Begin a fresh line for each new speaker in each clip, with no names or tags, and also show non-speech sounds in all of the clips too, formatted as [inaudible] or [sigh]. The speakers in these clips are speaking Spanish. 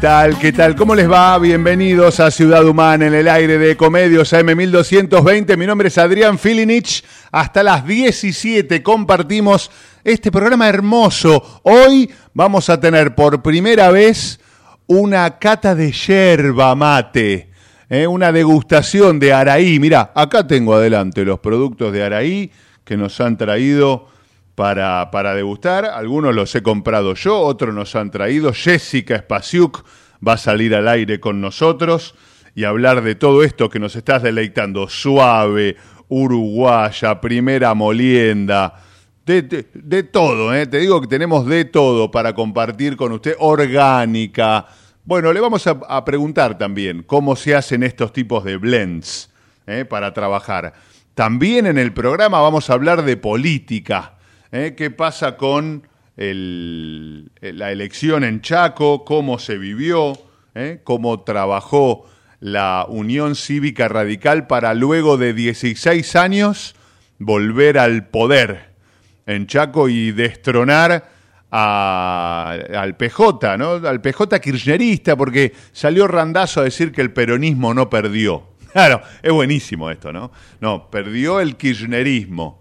Tal? ¿Qué tal? ¿Cómo les va? Bienvenidos a Ciudad Humana en el aire de Comedios AM1220. Mi nombre es Adrián Filinich. Hasta las 17 compartimos este programa hermoso. Hoy vamos a tener por primera vez una cata de yerba mate. ¿eh? Una degustación de Araí. Mirá, acá tengo adelante los productos de Araí que nos han traído para, para degustar. Algunos los he comprado yo, otros nos han traído. Jessica Spasiuk va a salir al aire con nosotros y hablar de todo esto que nos estás deleitando. Suave, uruguaya, primera molienda. De, de- todo, ¿eh? te digo que tenemos de todo para compartir con usted. Orgánica. Bueno, le vamos a, a preguntar también cómo se hacen estos tipos de blends ¿eh? para trabajar. También en el programa vamos a hablar de política. ¿Eh? ¿Qué pasa con el- la elección en Chaco? ¿Cómo se vivió? ¿eh? ¿Cómo trabajó la Unión Cívica Radical para luego de 16 años volver al poder en Chaco y destronar al PJ, ¿no? Al PJ kirchnerista, porque salió Randazo a decir que el peronismo no perdió. [laughs] Claro, es buenísimo esto, ¿no? No, perdió el kirchnerismo.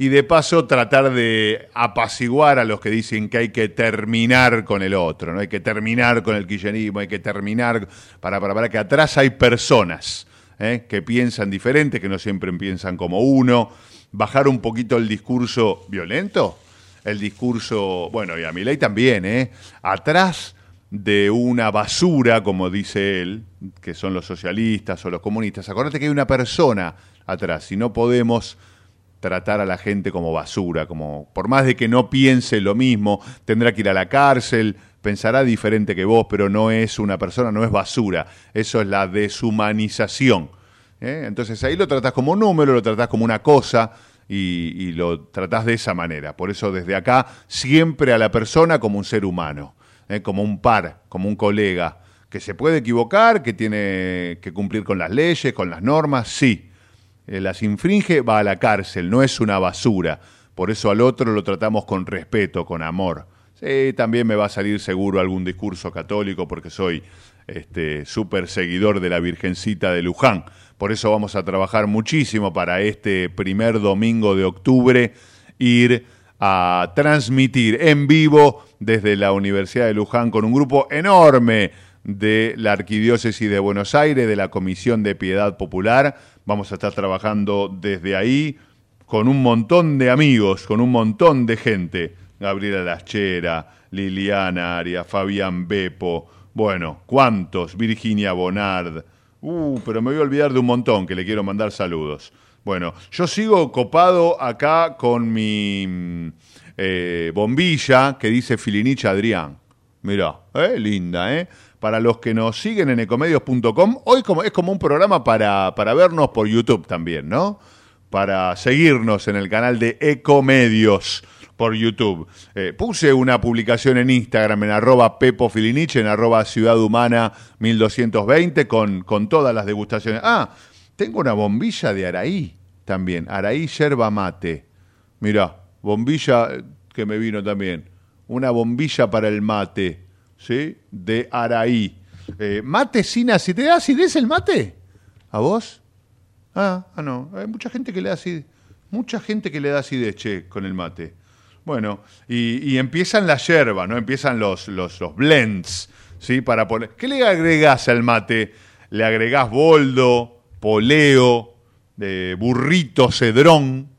Y de paso tratar de apaciguar a los que dicen que hay que terminar con el otro, ¿no? Hay que terminar con el kirchnerismo, hay que terminar para, para, para que atrás hay personas ¿eh? que piensan diferente, que no siempre piensan como uno. Bajar un poquito el discurso violento, el discurso, bueno, y a Milei también, ¿eh? Atrás de una basura, como dice él, que son los socialistas o los comunistas, acordate que hay una persona atrás y no podemos tratar a la gente como basura, como por más de que no piense lo mismo, tendrá que ir a la cárcel, pensará diferente que vos, pero no es una persona, no es basura. Eso es la deshumanización. ¿eh? Entonces ahí lo tratás como un número, lo tratás como una cosa y, lo tratás de esa manera. Por eso desde acá siempre a la persona como un ser humano, ¿eh? como un par, como un colega, que se puede equivocar, que tiene que cumplir con las leyes, con las normas, sí. Eh, las infringe, va a la cárcel, no es una basura. Por eso al otro lo tratamos con respeto, con amor. Sí, también me va a salir seguro algún discurso católico porque soy este súper seguidor de la Virgencita de Luján. Por eso vamos a trabajar muchísimo para este primer domingo de octubre ir a transmitir en vivo desde la Universidad de Luján con un grupo enorme de la Arquidiócesis de Buenos Aires, de la Comisión de Piedad Popular. Vamos a estar trabajando desde ahí con un montón de amigos, con un montón de gente. Gabriela Laschera, Liliana Aria, Fabián Bepo, bueno, ¿cuántos? Virginia Bonard, Uh, pero me voy a olvidar de un montón que le quiero mandar saludos. Bueno, yo sigo copado acá con mi mm, eh, bombilla que dice Filinich Adrián. Mirá, eh, linda, ¿eh? Para los que nos siguen en ecomedios.com, hoy como, es como un programa para, para vernos por YouTube también, ¿no? Para seguirnos en el canal de Ecomedios por YouTube. Eh, puse una publicación en Instagram en arroba Pepo Filinich, en arroba Ciudad Humana 1220 con, con todas las degustaciones. Ah, tengo una bombilla de Araí también, Araí yerba mate. Mirá, bombilla eh, que me vino también. Una bombilla para el mate, ¿sí? De Araí. Eh, mate sin acidez. ¿Te da acidez el mate? ¿A vos? Ah, ah, no. Hay mucha gente que le da acidez. Mucha gente que le da acidez, che, con el mate. Bueno, y, empiezan la yerba, ¿no? Empiezan los, los, blends, ¿sí? Para poner. ¿Qué le agregás al mate? Le agregás boldo, poleo, de burrito, cedrón,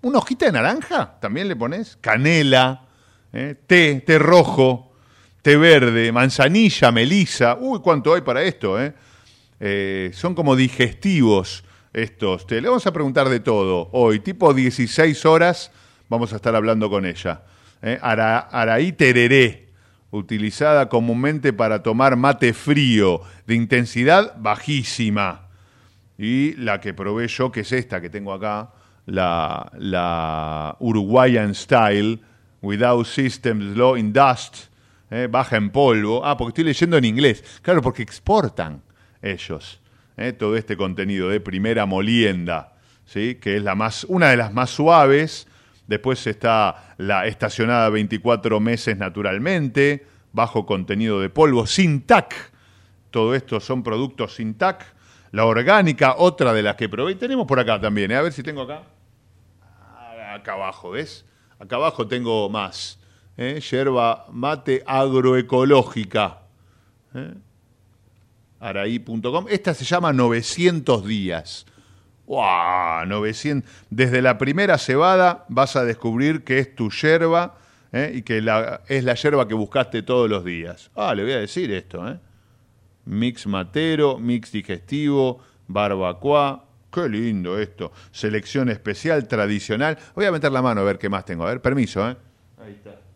una hojita de naranja, también le pones, canela, ¿eh? té, té rojo, verde, manzanilla, melisa. Uy, cuánto hay para esto, ¿eh? Eh, son como digestivos estos. Le vamos a preguntar de todo hoy, tipo 16 horas vamos a estar hablando con ella. ¿eh? Ara- Araí tereré, utilizada comúnmente para tomar mate frío, de intensidad bajísima. Y la que probé yo, que es esta que tengo acá, la, la Uruguayan Style, Without Systems Low in Dust, ¿eh? baja en polvo. Ah, porque estoy leyendo en inglés. Claro, porque exportan ellos ¿eh? todo este contenido de primera molienda, ¿sí? que es la más, una de las más suaves. Después está la estacionada 24 meses naturalmente, bajo contenido de polvo, sin TAC. Todo esto son productos sin TAC. La orgánica, otra de las que probé. Y tenemos por acá también, ¿eh? a ver si tengo acá. Ah, Acá abajo, ¿ves? Acá abajo tengo más. ¿Eh? Yerba mate agroecológica. ¿eh? Araí.com. Esta se llama 900 días. ¡Wow! 900. Desde la primera cebada vas a descubrir que es tu yerba ¿eh? y que es la yerba que buscaste todos los días. Ah, le voy a decir esto, ¿eh? Mix matero, mix digestivo, barbacoa. Qué lindo esto. Selección especial, tradicional. Voy a meter la mano a ver qué más tengo. A ver, permiso, ¿eh? Ahí está.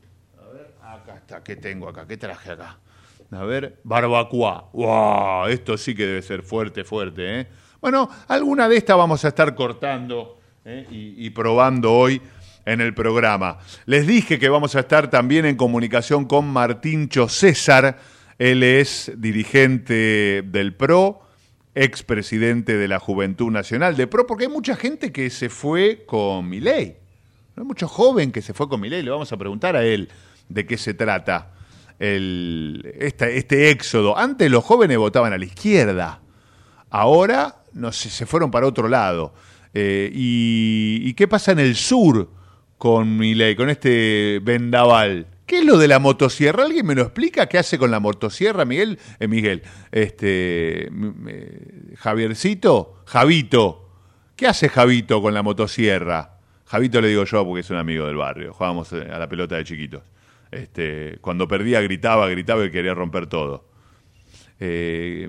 ¿Qué tengo acá? ¿Qué traje acá? A ver, barbacoa. ¡Wow! Esto sí que debe ser fuerte, fuerte, ¿eh? Bueno, alguna de estas vamos a estar cortando ¿eh? y, probando hoy en el programa. Les dije que vamos a estar también en comunicación con Martíncho César. Él es dirigente del PRO, expresidente de la Juventud Nacional de PRO, porque hay mucha gente que se fue con Milei. Hay mucho joven que se fue con Milei. Le vamos a preguntar a él de qué se trata este éxodo. Antes los jóvenes votaban a la izquierda. Ahora, no sé, se fueron para otro lado. Eh, y, y qué pasa en el sur con con este vendaval? ¿Qué es lo de la motosierra? ¿Alguien me lo explica? ¿Qué hace con la motosierra, Miguel? Eh, Miguel, este, Javiercito, Javito. ¿Qué hace Javito con la motosierra? Javito le digo yo porque es un amigo del barrio. Jugábamos eh, a la pelota de chiquitos. Este, cuando perdía gritaba, gritaba y quería romper todo. Eh,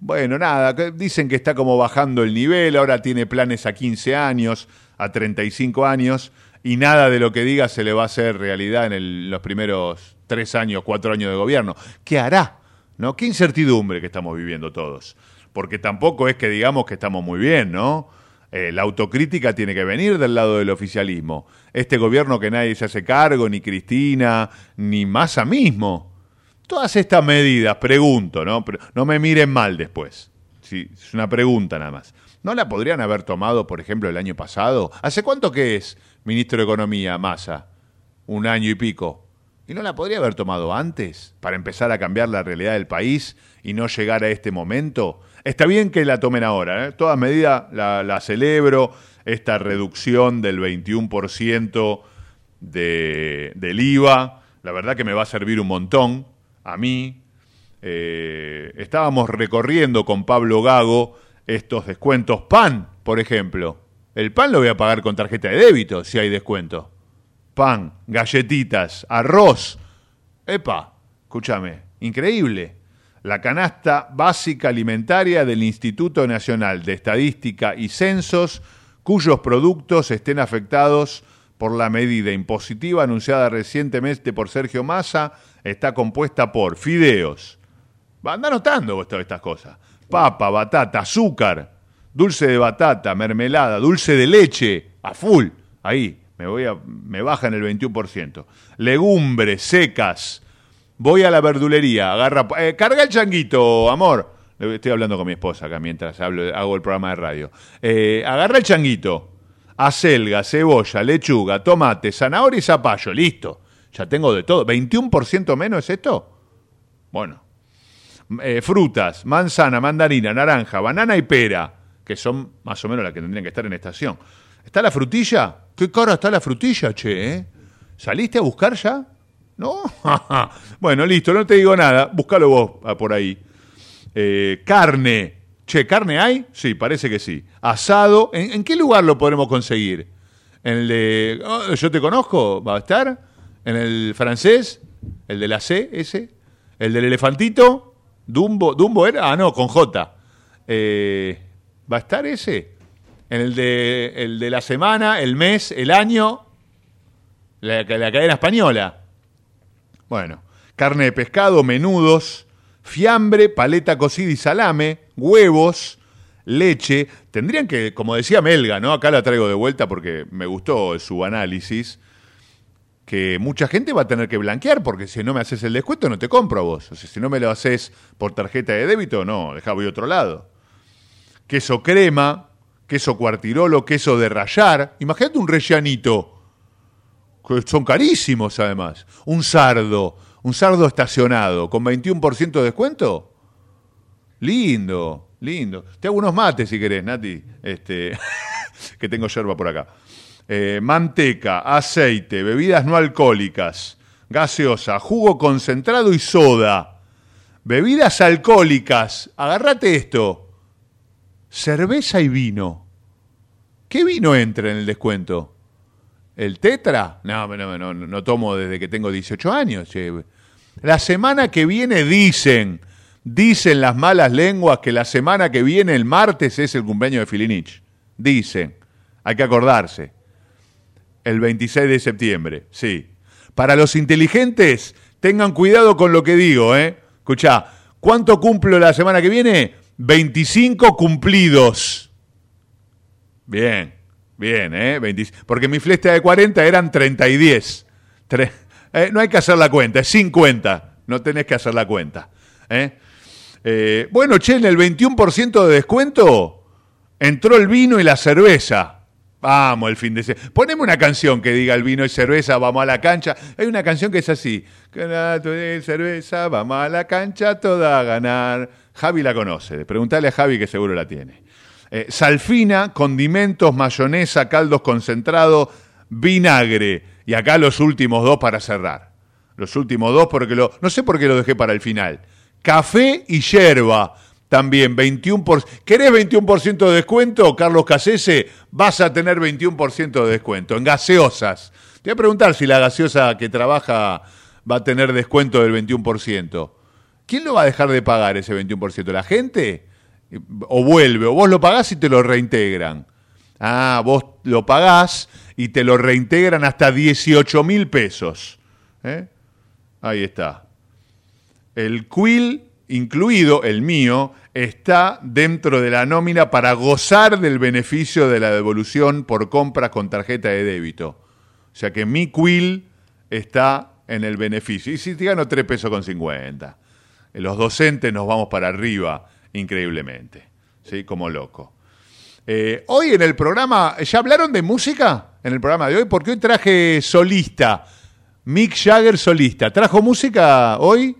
bueno, nada, dicen que está como bajando el nivel, ahora tiene planes a 15 años, a 35 años, y nada de lo que diga se le va a hacer realidad en los primeros tres años, cuatro años de gobierno. ¿Qué hará? ¿No? Qué incertidumbre que estamos viviendo todos. Porque tampoco es que digamos que estamos muy bien, ¿no? Eh, la autocrítica tiene que venir del lado del oficialismo. Este gobierno que nadie se hace cargo, ni Cristina, ni Massa mismo. Todas estas medidas, pregunto, ¿no? Pero no me miren mal después. Sí, es una pregunta nada más. ¿No la podrían haber tomado, por ejemplo, el año pasado? ¿Hace cuánto que es ministro de Economía, Massa? Un año y pico. ¿Y no la podría haber tomado antes para empezar a cambiar la realidad del país y no llegar a este momento? Está bien que la tomen ahora, ¿eh? Todas medidas la, celebro. Esta reducción del 21% de, del IVA, la verdad que me va a servir un montón a mí. Eh, estábamos recorriendo con Pablo Gago estos descuentos pan, por ejemplo. El pan lo voy a pagar con tarjeta de débito si hay descuento. Pan, galletitas, arroz. Epa, escúchame, increíble. La canasta básica alimentaria del Instituto Nacional de Estadística y Censos, cuyos productos estén afectados por la medida impositiva anunciada recientemente por Sergio Massa, está compuesta por fideos. Anda anotando vos todas estas cosas. Papa, batata, azúcar, dulce de batata, mermelada, dulce de leche, a full. Ahí, me, voy a, me bajan el 21%. Legumbres secas. Voy a la verdulería, agarra... eh, carga el changuito, amor. Estoy hablando con mi esposa acá mientras hago el programa de radio. Eh, agarra el changuito. Acelga, cebolla, lechuga, tomate, zanahoria y zapallo. Listo. Ya tengo de todo. ¿21% menos es esto? Bueno. Eh, frutas, manzana, mandarina, naranja, banana y pera, que son más o menos las que tendrían que estar en estación. ¿Está la frutilla? ¿Qué cara está la frutilla, che? eh? ¿Saliste a buscar ya? ¿No? [laughs] bueno, listo, no te digo nada. Búscalo vos ah, por ahí. Eh, carne. Che, ¿carne hay? Sí, parece que sí. Asado. ¿En, qué lugar lo podremos conseguir? ¿En el de... oh, yo te conozco? ¿Va a estar? ¿En el francés? ¿El de la C, ese? ¿El del elefantito? ¿Dumbo? ¿Dumbo era? Ah, no, con J. Eh, ¿Va a estar ese? ¿En el de, el de la semana, el mes, el año? La, la cadena española. Bueno, carne de pescado, menudos, fiambre, paleta cocida y salame, huevos, leche. Tendrían que, como decía Melga, ¿no? Acá la traigo de vuelta porque me gustó su análisis. Que mucha gente va a tener que blanquear porque si no me haces el descuento no te compro a vos. O sea, si no me lo haces por tarjeta de débito, no, deja voy a otro lado. Queso crema, queso cuartirolo, queso de rayar. Imagínate un rellanito son carísimos además. Un sardo, un sardo estacionado con 21% de descuento. Lindo, lindo. Te hago unos mates si querés, Nati. Este, [laughs] que tengo yerba por acá. Eh, manteca, aceite, bebidas no alcohólicas, gaseosa, jugo concentrado y soda. Bebidas alcohólicas. Agárrate esto. Cerveza y vino. ¿Qué vino entra en el descuento? ¿El tetra? No, no, no, no, tomo desde que tengo 18 años. che. La semana que viene dicen, dicen las malas lenguas que la semana que viene, el martes, es el cumpleaños de Filinich. Dicen, hay que acordarse. El 26 de septiembre, sí. Para los inteligentes, tengan cuidado con lo que digo, ¿eh? Escuchá, ¿cuánto cumplo la semana que viene? 25 cumplidos. Bien, bien, ¿eh? 20 porque mi fiesta de 40 eran 30 y 10. Tre- eh, no hay que hacer la cuenta, es 50. No tenés que hacer la cuenta. ¿eh? Eh, bueno, che, en el 21% de descuento entró el vino y la cerveza. Vamos, el fin de semana. Poneme una canción que diga el vino y cerveza, vamos a la cancha. Hay una canción que es así. Cerveza, vamos a la cancha toda a ganar. Javi la conoce. Preguntale a Javi que seguro la tiene. Eh, salfina, condimentos, mayonesa, caldos concentrados, vinagre. Y acá los últimos dos para cerrar. Los últimos dos porque lo... No sé por qué lo dejé para el final. Café y yerba. También 21%. Por, ¿Querés 21% de descuento, Carlos Casese? Vas a tener 21% de descuento en gaseosas. Te voy a preguntar si la gaseosa que trabaja va a tener descuento del 21%. ¿Quién lo va a dejar de pagar ese 21%? ¿La gente? O vuelve, o vos lo pagás y te lo reintegran. Ah, vos lo pagás y te lo reintegran hasta 18 mil pesos. ¿Eh? Ahí está. El quill incluido, el mío, está dentro de la nómina para gozar del beneficio de la devolución por compras con tarjeta de débito. O sea que mi quill está en el beneficio. Y si te gano 3 pesos con 50. Los docentes nos vamos para arriba increíblemente. ¿Sí? Como loco. Eh, hoy en el programa, ¿ya hablaron de música? En el programa de hoy, porque hoy traje solista. Mick Jagger solista. ¿Trajo música hoy?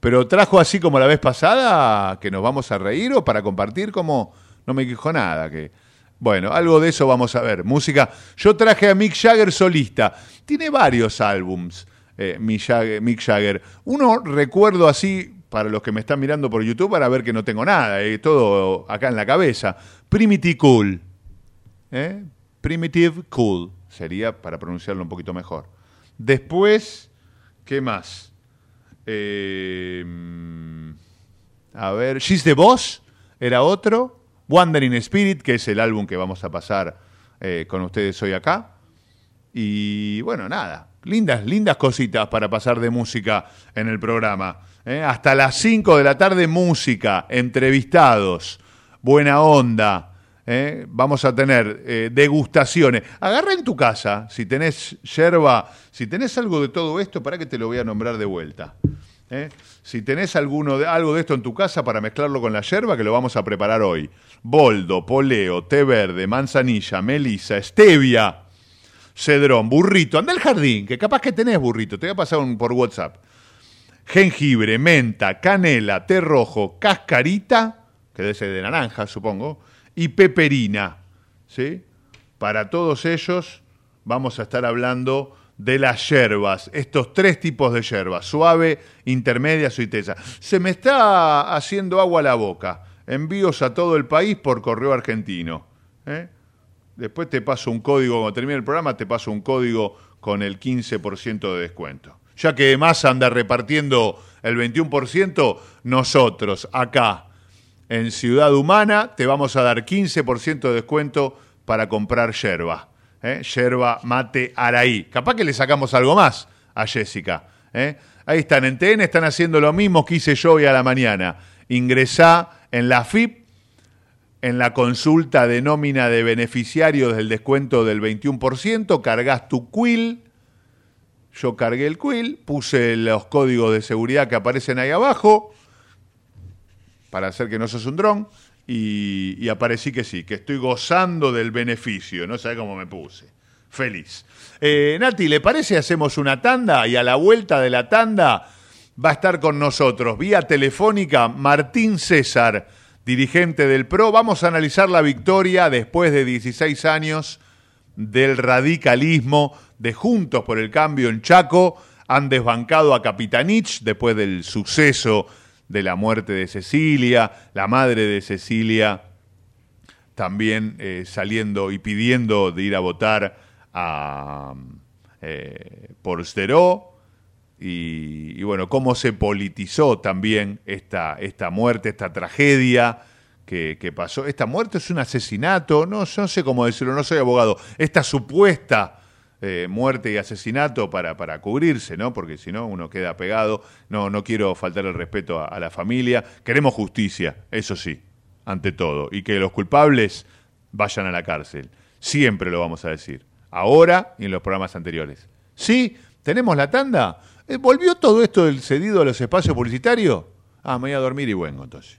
Pero trajo así como la vez pasada, que nos vamos a reír o para compartir como no me quejo nada. Que... Bueno, algo de eso vamos a ver. Música. Yo traje a Mick Jagger solista. Tiene varios álbums, eh, Mick Jagger. Uno recuerdo así, para los que me están mirando por YouTube, para ver que no tengo nada, eh, todo acá en la cabeza. Primitive Cool. ¿Eh? Primitive Cool sería para pronunciarlo un poquito mejor. Después, ¿qué más? Eh, A ver, She's the Boss era otro. Wandering Spirit, que es el álbum que vamos a pasar con ustedes hoy acá. Y bueno, nada, lindas, lindas cositas para pasar de música en el programa. ¿Eh? Hasta las 5 de la tarde, música, entrevistados, buena onda. ¿eh? Vamos a tener eh, degustaciones. Agarra en tu casa, si tenés yerba, si tenés algo de todo esto, para que te lo voy a nombrar de vuelta. Si tenés alguno de, algo de esto en tu casa para mezclarlo con la yerba, que lo vamos a preparar hoy. Boldo, poleo, té verde, manzanilla, melisa, stevia, cedrón, burrito. Anda al jardín, que capaz que tenés burrito. Te voy a pasar un por WhatsApp. Jengibre, menta, canela, té rojo, cascarita, que debe ser de naranja, supongo, y peperina. ¿sí? Para todos ellos vamos a estar hablando de las yerbas, estos tres tipos de yerbas, suave, intermedia, suitesa. Se me está haciendo agua a la boca. Envíos a todo el país por correo argentino. ¿eh? Después te paso un código, cuando termine el programa, te paso un código con el 15% de descuento. Ya que más anda repartiendo el 21%, nosotros acá en Ciudad Humana te vamos a dar 15% de descuento para comprar yerba. ¿eh? Yerba mate Araí. Capaz que le sacamos algo más a Jessica. ¿eh? Ahí están, en TN están haciendo lo mismo que hice yo hoy a la mañana. Ingresá en la FIP, en la consulta de nómina de beneficiarios del descuento del 21%, cargas tu quill. Yo cargué el quill, puse los códigos de seguridad que aparecen ahí abajo para hacer que no sos un dron y, y aparecí que sí, que estoy gozando del beneficio, no sé cómo me puse. Feliz. Eh, Nati, ¿le parece hacemos una tanda y a la vuelta de la tanda va a estar con nosotros vía telefónica Martín César, dirigente del PRO. Vamos a analizar la victoria después de 16 años del radicalismo de Juntos por el Cambio en Chaco. Han desbancado a Capitanich después del suceso de la muerte de Cecilia, la madre de Cecilia también eh, saliendo y pidiendo de ir a votar a, eh. Y, bueno, cómo se politizó también esta, esta muerte, esta tragedia que, que, pasó. Esta muerte es un asesinato, no, no sé cómo decirlo, no soy abogado. Esta supuesta eh, muerte y asesinato para, para cubrirse, ¿no? Porque si no, uno queda pegado. No, no quiero faltar el respeto a, la familia. Queremos justicia, eso sí, ante todo. Y que los culpables vayan a la cárcel. Siempre lo vamos a decir. Ahora y en los programas anteriores. ¿Sí? ¿Tenemos la tanda? Eh, ¿Volvió todo esto del cedido a los espacios publicitarios? Ah, me voy a dormir y vengo entonces.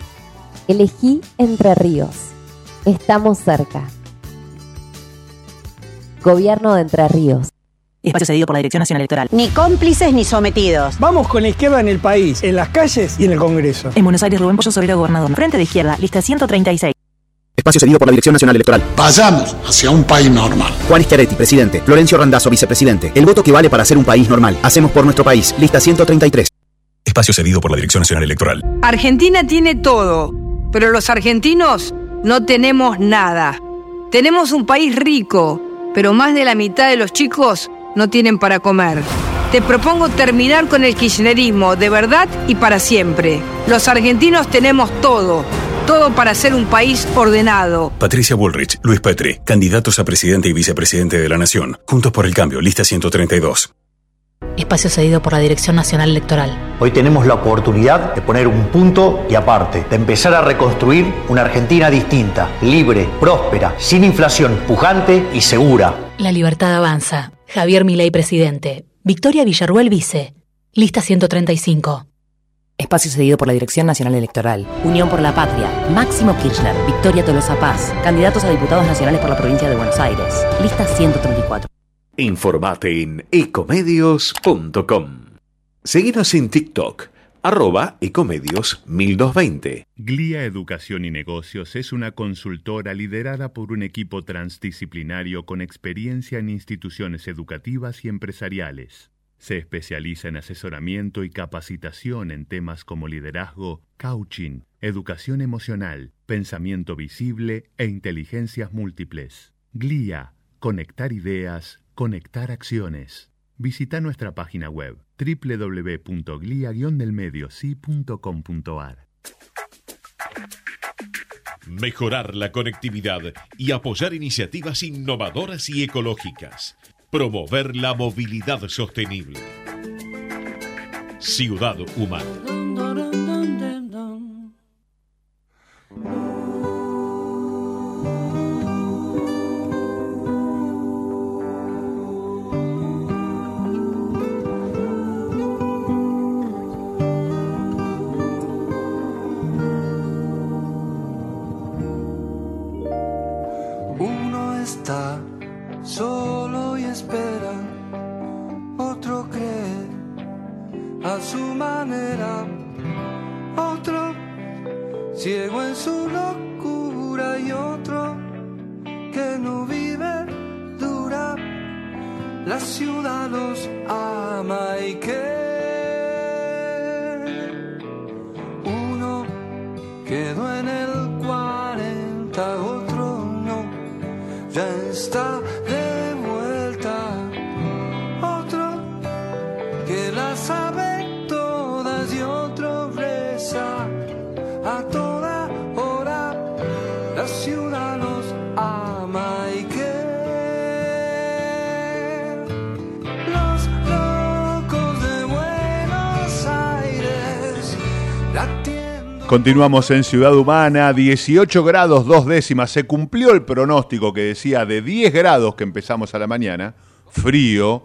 Elegí Entre Ríos. Estamos cerca. Gobierno de Entre Ríos.
Espacio cedido por la Dirección Nacional Electoral.
Ni cómplices ni sometidos.
Vamos con la izquierda en el país, en las calles y en el Congreso.
En Buenos Aires, Rubén Pollo Sobrero, gobernador. Frente de izquierda, lista 136.
Espacio cedido por la Dirección Nacional Electoral.
Vayamos hacia un país normal.
Juan Schiaretti, presidente. Florencio Randazzo, vicepresidente. El voto que vale para ser un país normal. Hacemos por nuestro país. Lista 133.
Espacio cedido por la Dirección Nacional Electoral.
Argentina tiene todo, pero los argentinos no tenemos nada. Tenemos un país rico, pero más de la mitad de los chicos no tienen para comer. Te propongo terminar con el kirchnerismo de verdad y para siempre. Los argentinos tenemos todo, todo para ser un país ordenado.
Patricia Bullrich, Luis Petri, candidatos a presidente y vicepresidente de la Nación. Juntos por el cambio, lista 132.
Espacio cedido por la Dirección Nacional Electoral.
Hoy tenemos la oportunidad de poner un punto y aparte, de empezar a reconstruir una Argentina distinta, libre, próspera, sin inflación, pujante y segura.
La libertad avanza. Javier Milei, presidente. Victoria Villarruel, vice. Lista 135.
Espacio cedido por la Dirección Nacional Electoral. Unión por la Patria. Máximo Kirchner. Victoria Tolosa Paz. Candidatos a diputados nacionales por la provincia de Buenos Aires. Lista 134.
Informate en ecomedios.com. Seguinos en TikTok, arroba ecomedios 1220.
Glia Educación y Negocios es una consultora liderada por un equipo transdisciplinario con experiencia en instituciones educativas y empresariales. Se especializa en asesoramiento y capacitación en temas como liderazgo, coaching, educación emocional, pensamiento visible e inteligencias múltiples. GLIA, conectar ideas, conectar acciones. Visita nuestra página web www.glia-delmediosi.com.ar.
Mejorar la conectividad y apoyar iniciativas innovadoras y ecológicas. Promover la movilidad sostenible. Ciudad Humana.
Continuamos en Ciudad Humana, 18 grados dos décimas. Se cumplió el pronóstico que decía de 10 grados que empezamos a la mañana, frío.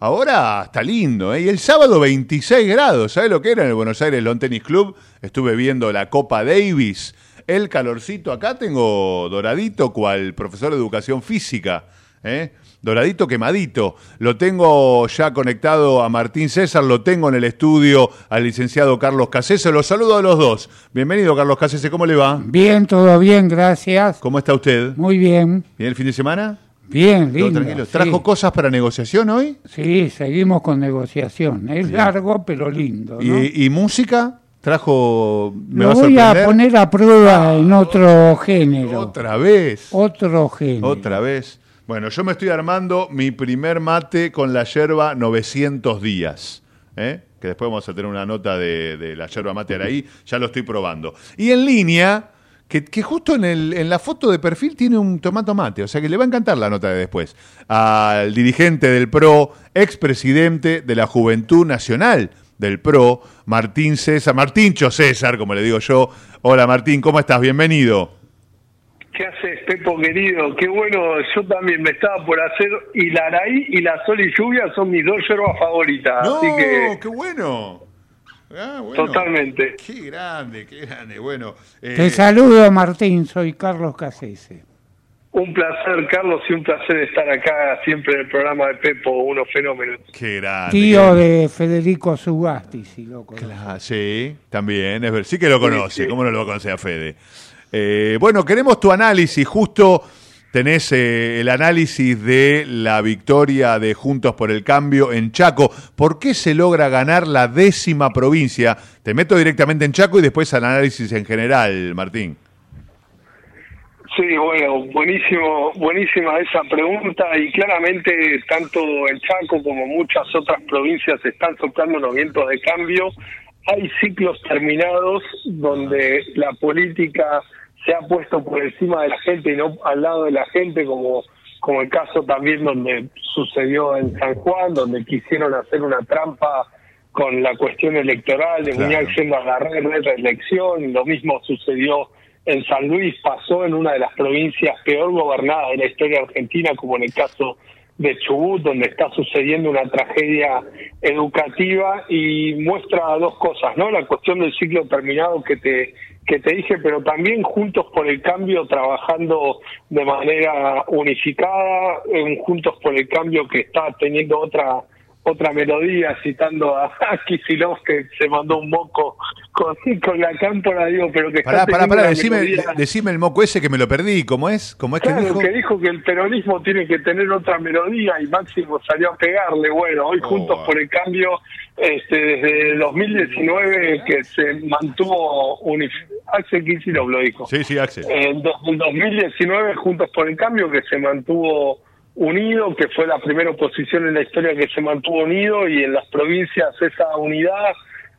Ahora está lindo, ¿eh? Y el sábado 26 grados, ¿sabes lo que era en el Buenos Aires Lawn Tennis Club? Estuve viendo la Copa Davis. El calorcito acá tengo doradito, cual profesor de educación física, ¿eh? Doradito quemadito. Lo tengo ya conectado a Martín César, lo tengo en el estudio al licenciado Carlos Casese. Los saludo a los dos. Bienvenido, Carlos Casese, ¿cómo le va?
Bien, todo bien, gracias.
¿Cómo está usted?
Muy bien.
¿Bien el fin de semana?
Bien,
¿Todo
lindo.
tranquilo?
sí.
¿Trajo cosas para negociación hoy?
Sí, seguimos con negociación. Es
Bien.
largo, pero lindo. ¿no?
¿Y, y música? ¿Trajo...? ¿Me
Lo
a
voy a poner a prueba en otro género.
Otra vez.
Otro género.
Otra vez. Bueno, yo me estoy armando mi primer mate con la yerba 900 días. ¿eh? Que después vamos a tener una nota de, la yerba mate Araí. Ya lo estoy probando. Y en línea, que, que justo en, el, en la foto de perfil tiene un tomato mate. O sea que le va a encantar la nota de después. Al dirigente del PRO, expresidente de la Juventud Nacional del PRO, Martín César. Martíncho César, como le digo yo. Hola Martín, ¿cómo estás? Bienvenido.
¿Qué haces, Pepo querido? Qué bueno, yo también me estaba por hacer, y la Araí y la Sol y Lluvia son mis dos yerbas favoritas,
No,
así que
qué bueno. Ah, bueno.
totalmente.
Qué grande, qué grande. Bueno, eh,
Te saludo, Martín. Soy Carlos Casese.
Un placer, Carlos, y un placer estar acá siempre en el programa de Pepo, unos fenómenos.
qué grande.
Tío de Federico Sugasti, si lo conoces.
Sí, también, es ver, sí que lo conoce, ¿cómo no lo va a conocer a Fede? Eh, bueno, queremos tu análisis, justo tenés eh, el análisis de la victoria de Juntos por el Cambio en Chaco. ¿Por qué se logra ganar la décima provincia? Te meto directamente en Chaco y después al análisis en general, Martín.
Sí, bueno, buenísimo, buenísima esa pregunta y claramente tanto el Chaco como muchas otras provincias están soplando los vientos de cambio. Hay ciclos terminados donde la política se ha puesto por encima de la gente y no al lado de la gente como como el caso también donde sucedió en San Juan, donde quisieron hacer una trampa con la cuestión electoral de
Claro.
Muñoz siendo agarrar de reelección, lo mismo sucedió en San Luis, pasó en una de las provincias peor gobernadas de la historia argentina, como en el caso de Chubut, donde está sucediendo una tragedia educativa y muestra dos cosas, ¿no? La cuestión del ciclo terminado que te que te dije, pero también juntos por el cambio trabajando de manera unificada, juntos por el cambio que está teniendo otra otra melodía citando a, [laughs] a Kicillof que se mandó un moco con, con la cámpora, digo, pero que está
Pará, pará,
teniendo
pará, decime,
melodía-
decime el moco ese que me lo perdí, ¿cómo es? ¿Cómo es que
Claro,
dijo?
que dijo que el peronismo tiene que tener otra melodía y Máximo salió a pegarle. Bueno, hoy Juntos por el Cambio, este, desde 2019 que se mantuvo unif- Axel Kicillof lo dijo.
Sí, sí, Axel.
En 2019 Juntos por el Cambio que se mantuvo unido, que fue la primera oposición en la historia que se mantuvo unido y en las provincias esa unidad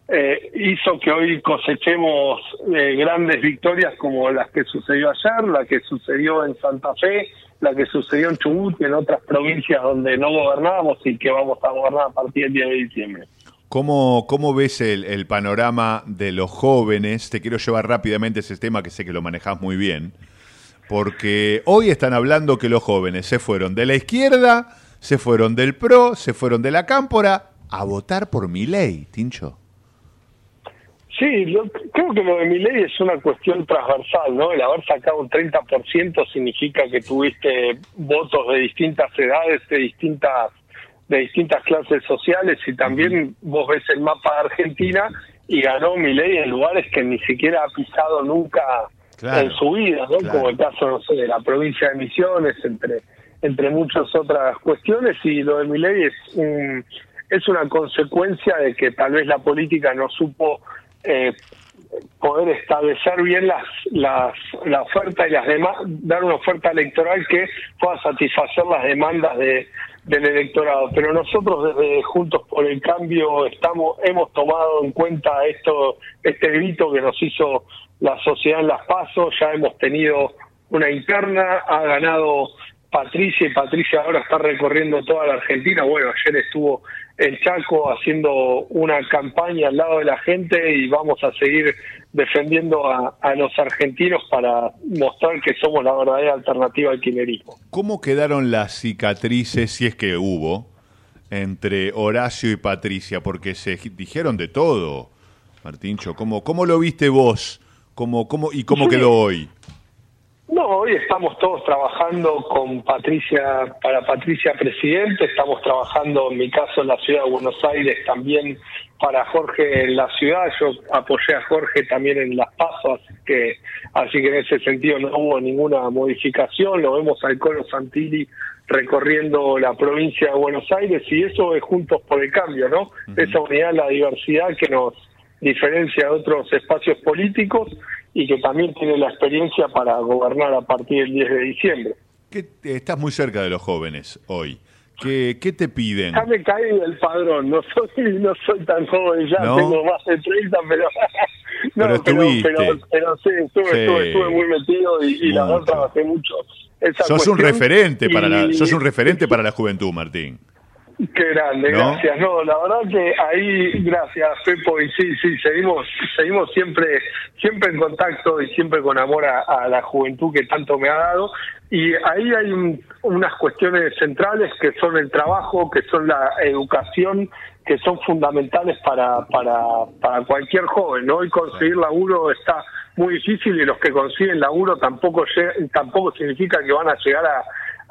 eh, hizo que hoy cosechemos eh, grandes victorias como las que sucedió ayer, la que sucedió en Santa Fe, la que sucedió en Chubut y en otras provincias donde no gobernábamos y que vamos a gobernar a partir del 10 de diciembre.
¿Cómo, cómo ves el, el panorama de los jóvenes? Te quiero llevar rápidamente ese tema que sé que lo manejás muy bien. Porque hoy están hablando que los jóvenes se fueron de la izquierda, se fueron del PRO, se fueron de la cámpora a votar por mi ley, Tincho.
Sí, lo- creo que lo de mi ley es una cuestión transversal, ¿no? El haber sacado un 30% significa que tuviste votos de distintas edades, de distintas de distintas clases sociales y también vos ves el mapa de Argentina y ganó mi ley en lugares que ni siquiera ha pisado nunca
Claro,
en su vida, ¿no?
claro.
Como el caso, no sé, de la provincia de Misiones, entre entre muchas otras cuestiones y lo de mi ley es un, es una consecuencia de que tal vez la política no supo eh, poder establecer bien las, las la oferta y las demás dar una oferta electoral que pueda satisfacer las demandas de del electorado. Pero nosotros desde Juntos por el Cambio estamos hemos tomado en cuenta esto este grito que nos hizo la sociedad en las pasos. Ya hemos tenido una interna ha ganado Patricia y Patricia ahora está recorriendo toda la Argentina. Bueno, ayer estuvo en Chaco haciendo una campaña al lado de la gente y vamos a seguir defendiendo a, a los argentinos para mostrar que somos la verdadera alternativa al kirchnerismo.
¿Cómo quedaron las cicatrices, si es que hubo, entre Horacio y Patricia? Porque se dijeron de todo, Martincho. ¿Cómo, cómo lo viste vos? ¿Cómo, cómo, ¿Y cómo
Sí.
quedó hoy?
No, hoy estamos todos trabajando con Patricia, para Patricia Presidente, estamos trabajando en mi caso en la ciudad de Buenos Aires también para Jorge en la ciudad, yo apoyé a Jorge también en las pasos, así que, así que en ese sentido no hubo ninguna modificación, lo vemos al Colo Santilli recorriendo la provincia de Buenos Aires y eso es Juntos por el Cambio, ¿no? Esa unidad, la diversidad que nos diferencia de otros espacios políticos y que también tiene la experiencia para gobernar a partir del 10 de diciembre.
¿Qué- estás muy cerca de los jóvenes hoy. ¿Qué, qué te piden?
Ya me caí del padrón, no soy, no soy tan joven ya,
¿No?
tengo más de 30, pero... [laughs] no,
Pero
pero, pero sí, estuve,
Sí.
Estuve, estuve muy metido y, y la verdad trabajé mucho. Esa
Sos un referente para la, sos un referente para la juventud, Martín.
Qué grande,
¿No?
gracias. No, la verdad que ahí, gracias, Pepo, y sí, sí, seguimos, seguimos siempre, siempre en contacto y siempre con amor a, a la juventud que tanto me ha dado. Y ahí hay un- unas cuestiones centrales que son el trabajo, que son la educación, que son fundamentales para, para, para cualquier joven, ¿no? Y conseguir laburo está muy difícil y los que consiguen laburo tampoco tampoco significa que van a llegar a,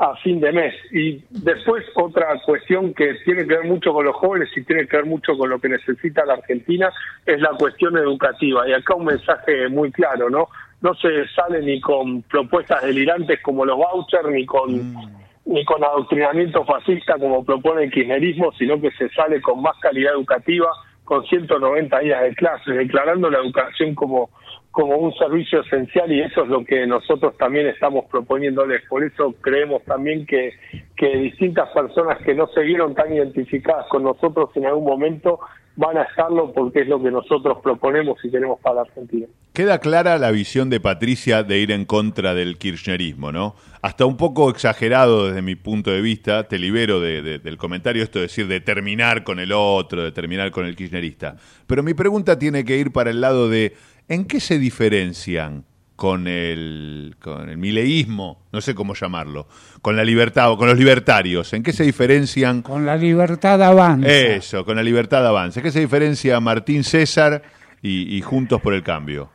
a fin de mes. Y después otra cuestión que tiene que ver mucho con los jóvenes y tiene que ver mucho con lo que necesita la Argentina es la cuestión educativa. Y acá un mensaje muy claro, ¿no? No se sale ni con propuestas delirantes como los vouchers, ni con ni con adoctrinamiento fascista como propone el kirchnerismo, sino que se sale con más calidad educativa, con 190 días de clases, declarando la educación como, como un servicio esencial y eso es lo que nosotros también estamos proponiéndoles. Por eso creemos también que, que distintas personas que no se vieron tan identificadas con nosotros en algún momento van a estarlo porque es lo que nosotros proponemos y queremos para la Argentina.
Queda clara la visión de Patricia de ir en contra del kirchnerismo, ¿no? Hasta un poco exagerado desde mi punto de vista, te libero de- de- del comentario esto de decir de terminar con el otro, de terminar con el kirchnerista. Pero mi pregunta tiene que ir para el lado de ¿en qué se diferencian con el, con el mileísmo, no sé cómo llamarlo, con la libertad o con los libertarios? ¿En qué se diferencian?
Con la libertad avanza.
Eso, con la libertad de avance. ¿Qué se diferencia Martín César y, y Juntos por el Cambio?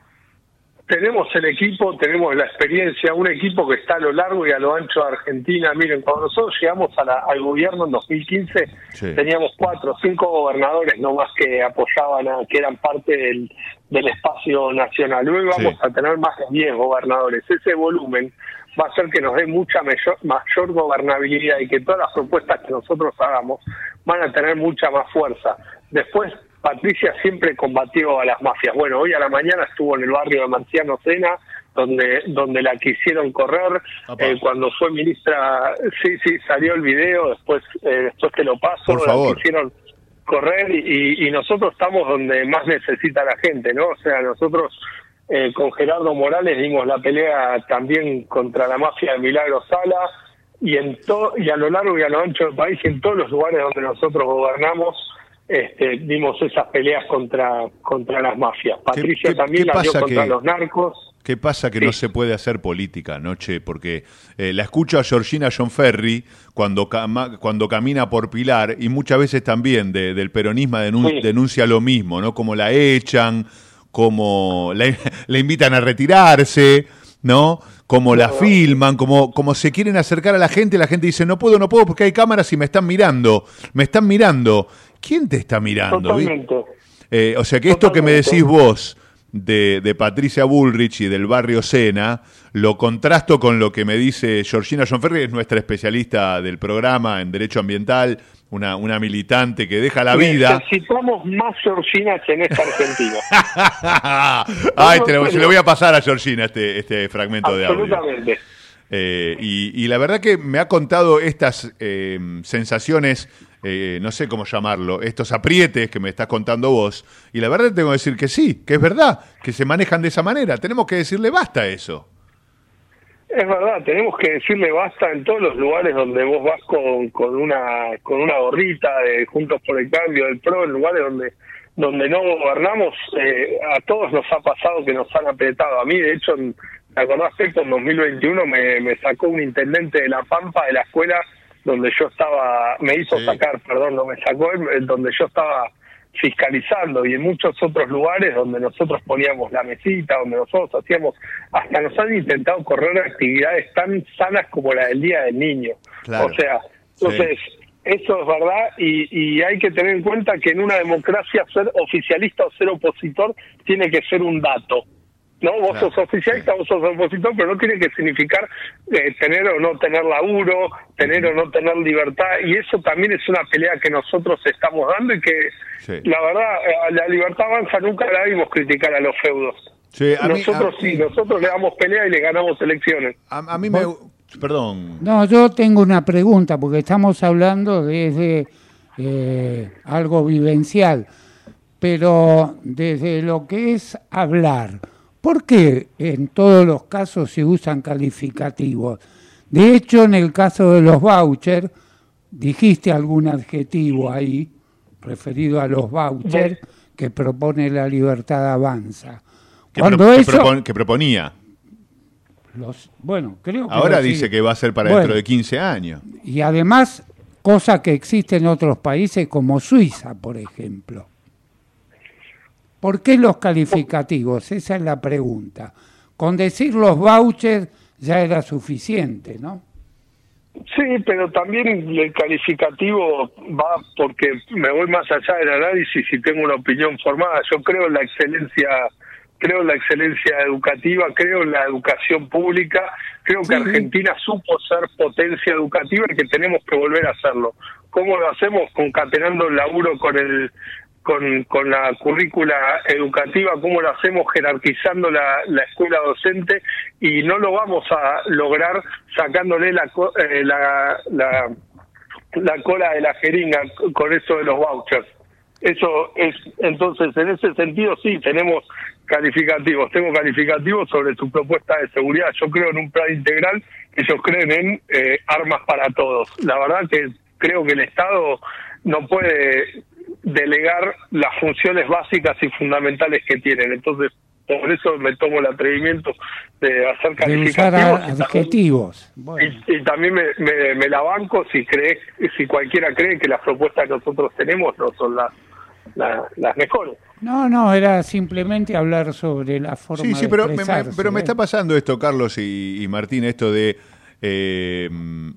Tenemos el equipo, tenemos la experiencia, un equipo que está a lo largo y a lo ancho de Argentina. Miren, cuando nosotros llegamos a la- al gobierno en 2015,
Sí.
teníamos cuatro o cinco gobernadores no más que apoyaban, a, que eran parte del, del espacio nacional.
Sí.
vamos a tener más de 10 gobernadores. Ese volumen va a hacer que nos dé mucha mayor, mayor gobernabilidad y que todas las propuestas que nosotros hagamos van a tener mucha más fuerza. Después, Patricia siempre combatió a las mafias. Bueno, hoy a la mañana estuvo en el barrio de Marciano Sena, donde donde la quisieron correr. Eh, cuando fue ministra, sí, sí, salió el video, después eh, después te lo paso.
Por
la
favor.
quisieron correr y, y- nosotros estamos donde más necesita la gente, ¿no? O sea, nosotros eh, con Gerardo Morales dimos la pelea también contra la mafia de Milagro Sala y en todo y a lo largo y a lo ancho del país y en todos los lugares donde nosotros gobernamos este, dimos esas peleas contra contra las mafias. Patricia
qué-
también
qué
la dio contra
que-
los narcos.
¿Qué pasa que no se puede hacer política, Noche? Porque eh, la escucho a Georgina John Ferry cuando, cama- cuando camina por Pilar y muchas veces también de- del peronismo denun-
Sí.
denuncia lo mismo, ¿no? Como la echan, como la, [laughs] la invitan a retirarse, ¿no? Como la filman, como, como se quieren acercar a la gente, la gente dice, no puedo, no puedo porque hay cámaras y me están mirando, me están mirando. ¿Quién te está mirando? Eh, o sea que esto que me decís vos de, de Patricia Bullrich y del barrio Sena, lo contrasto con lo que me dice Georgina Jonferri, que es nuestra especialista del programa en Derecho Ambiental, una, una militante que deja la vida.
Necesitamos más Georginas en esta Argentina. [laughs]
Ay, te lo, se lo voy a pasar a Georgina este, este fragmento de audio.
Absolutamente.
Eh, y, y la verdad que me ha contado estas eh, sensaciones, eh, no sé cómo llamarlo, estos aprietes que me estás contando vos. Y la verdad tengo que decir que sí, que es verdad, que se manejan de esa manera. Tenemos que decirle basta a eso.
Es verdad, tenemos que decirle basta en todos los lugares donde vos vas con, con una con una gorrita de Juntos por el Cambio, del PRO, en lugares donde donde no gobernamos, eh, a todos nos ha pasado que nos han apretado. A mí, de hecho, en- ¿te acordás en 2021 me, me sacó un intendente de La Pampa de la escuela donde yo estaba, me hizo sacar, perdón, no me sacó, eh, donde yo estaba fiscalizando y en muchos otros lugares donde nosotros poníamos la mesita, donde nosotros hacíamos, hasta nos han intentado correr actividades tan sanas como la del Día del Niño.
Claro.
O sea, entonces, eso es verdad y, y hay que tener en cuenta que en una democracia ser oficialista o ser opositor tiene que ser un dato. No, vos
Claro,
sos oficialista, vos sos opositor, pero no tiene que significar eh, tener o no tener laburo, tener o no tener libertad, y eso también es una pelea que nosotros estamos dando y que,
Sí.
la verdad, eh, la libertad avanza nunca la vimos criticar a los feudos.
Sí, a mí-
nosotros
a-
sí, nosotros le damos pelea y le ganamos elecciones.
A, a mí me... Perdón.
No, yo tengo una pregunta, porque estamos hablando desde eh, algo vivencial, pero desde lo que es hablar, ¿por qué en todos los casos se usan calificativos? De hecho, en el caso de los vouchers, dijiste algún adjetivo ahí referido a los vouchers que propone la libertad avanza.
Que,
Cuando
pro- que
eso,
propon- que proponía.
los, bueno, creo que
Ahora dice
sigue.
que va a ser para
Bueno,
dentro de 15 años.
Y además, cosa que existe en otros países como Suiza, por ejemplo. ¿Por qué los calificativos? Esa es la pregunta. Con decir los vouchers ya era suficiente, ¿no?
Sí, pero también el calificativo va porque me voy más allá del análisis y tengo una opinión formada. Yo creo en la excelencia, creo en la excelencia educativa, creo en la educación pública, creo que Argentina supo ser potencia educativa y que tenemos que volver a hacerlo. ¿Cómo lo hacemos? Concatenando el laburo con el con, con la currícula educativa, cómo lo hacemos jerarquizando la, la escuela docente y no lo vamos a lograr sacándole la, eh, la, la, la cola de la jeringa con eso de los vouchers. Eso es, entonces, en ese sentido, sí, tenemos calificativos. Tengo calificativos sobre su propuesta de seguridad. Yo creo en un plan integral, ellos creen en eh, armas para todos. La verdad que creo que el Estado no puede delegar las funciones básicas y fundamentales que tienen. Entonces, por eso me tomo el atrevimiento de hacer
De
calificativos.
a- adjetivos.
Y, y también me, me- me la banco si cree, si cualquiera cree que las propuestas que nosotros tenemos no son las, la- las mejores.
No, no, era simplemente hablar sobre la forma
Sí, sí,
de
pero me, pero me
¿eh?
está pasando esto, Carlos y, y Martín, esto de... eh,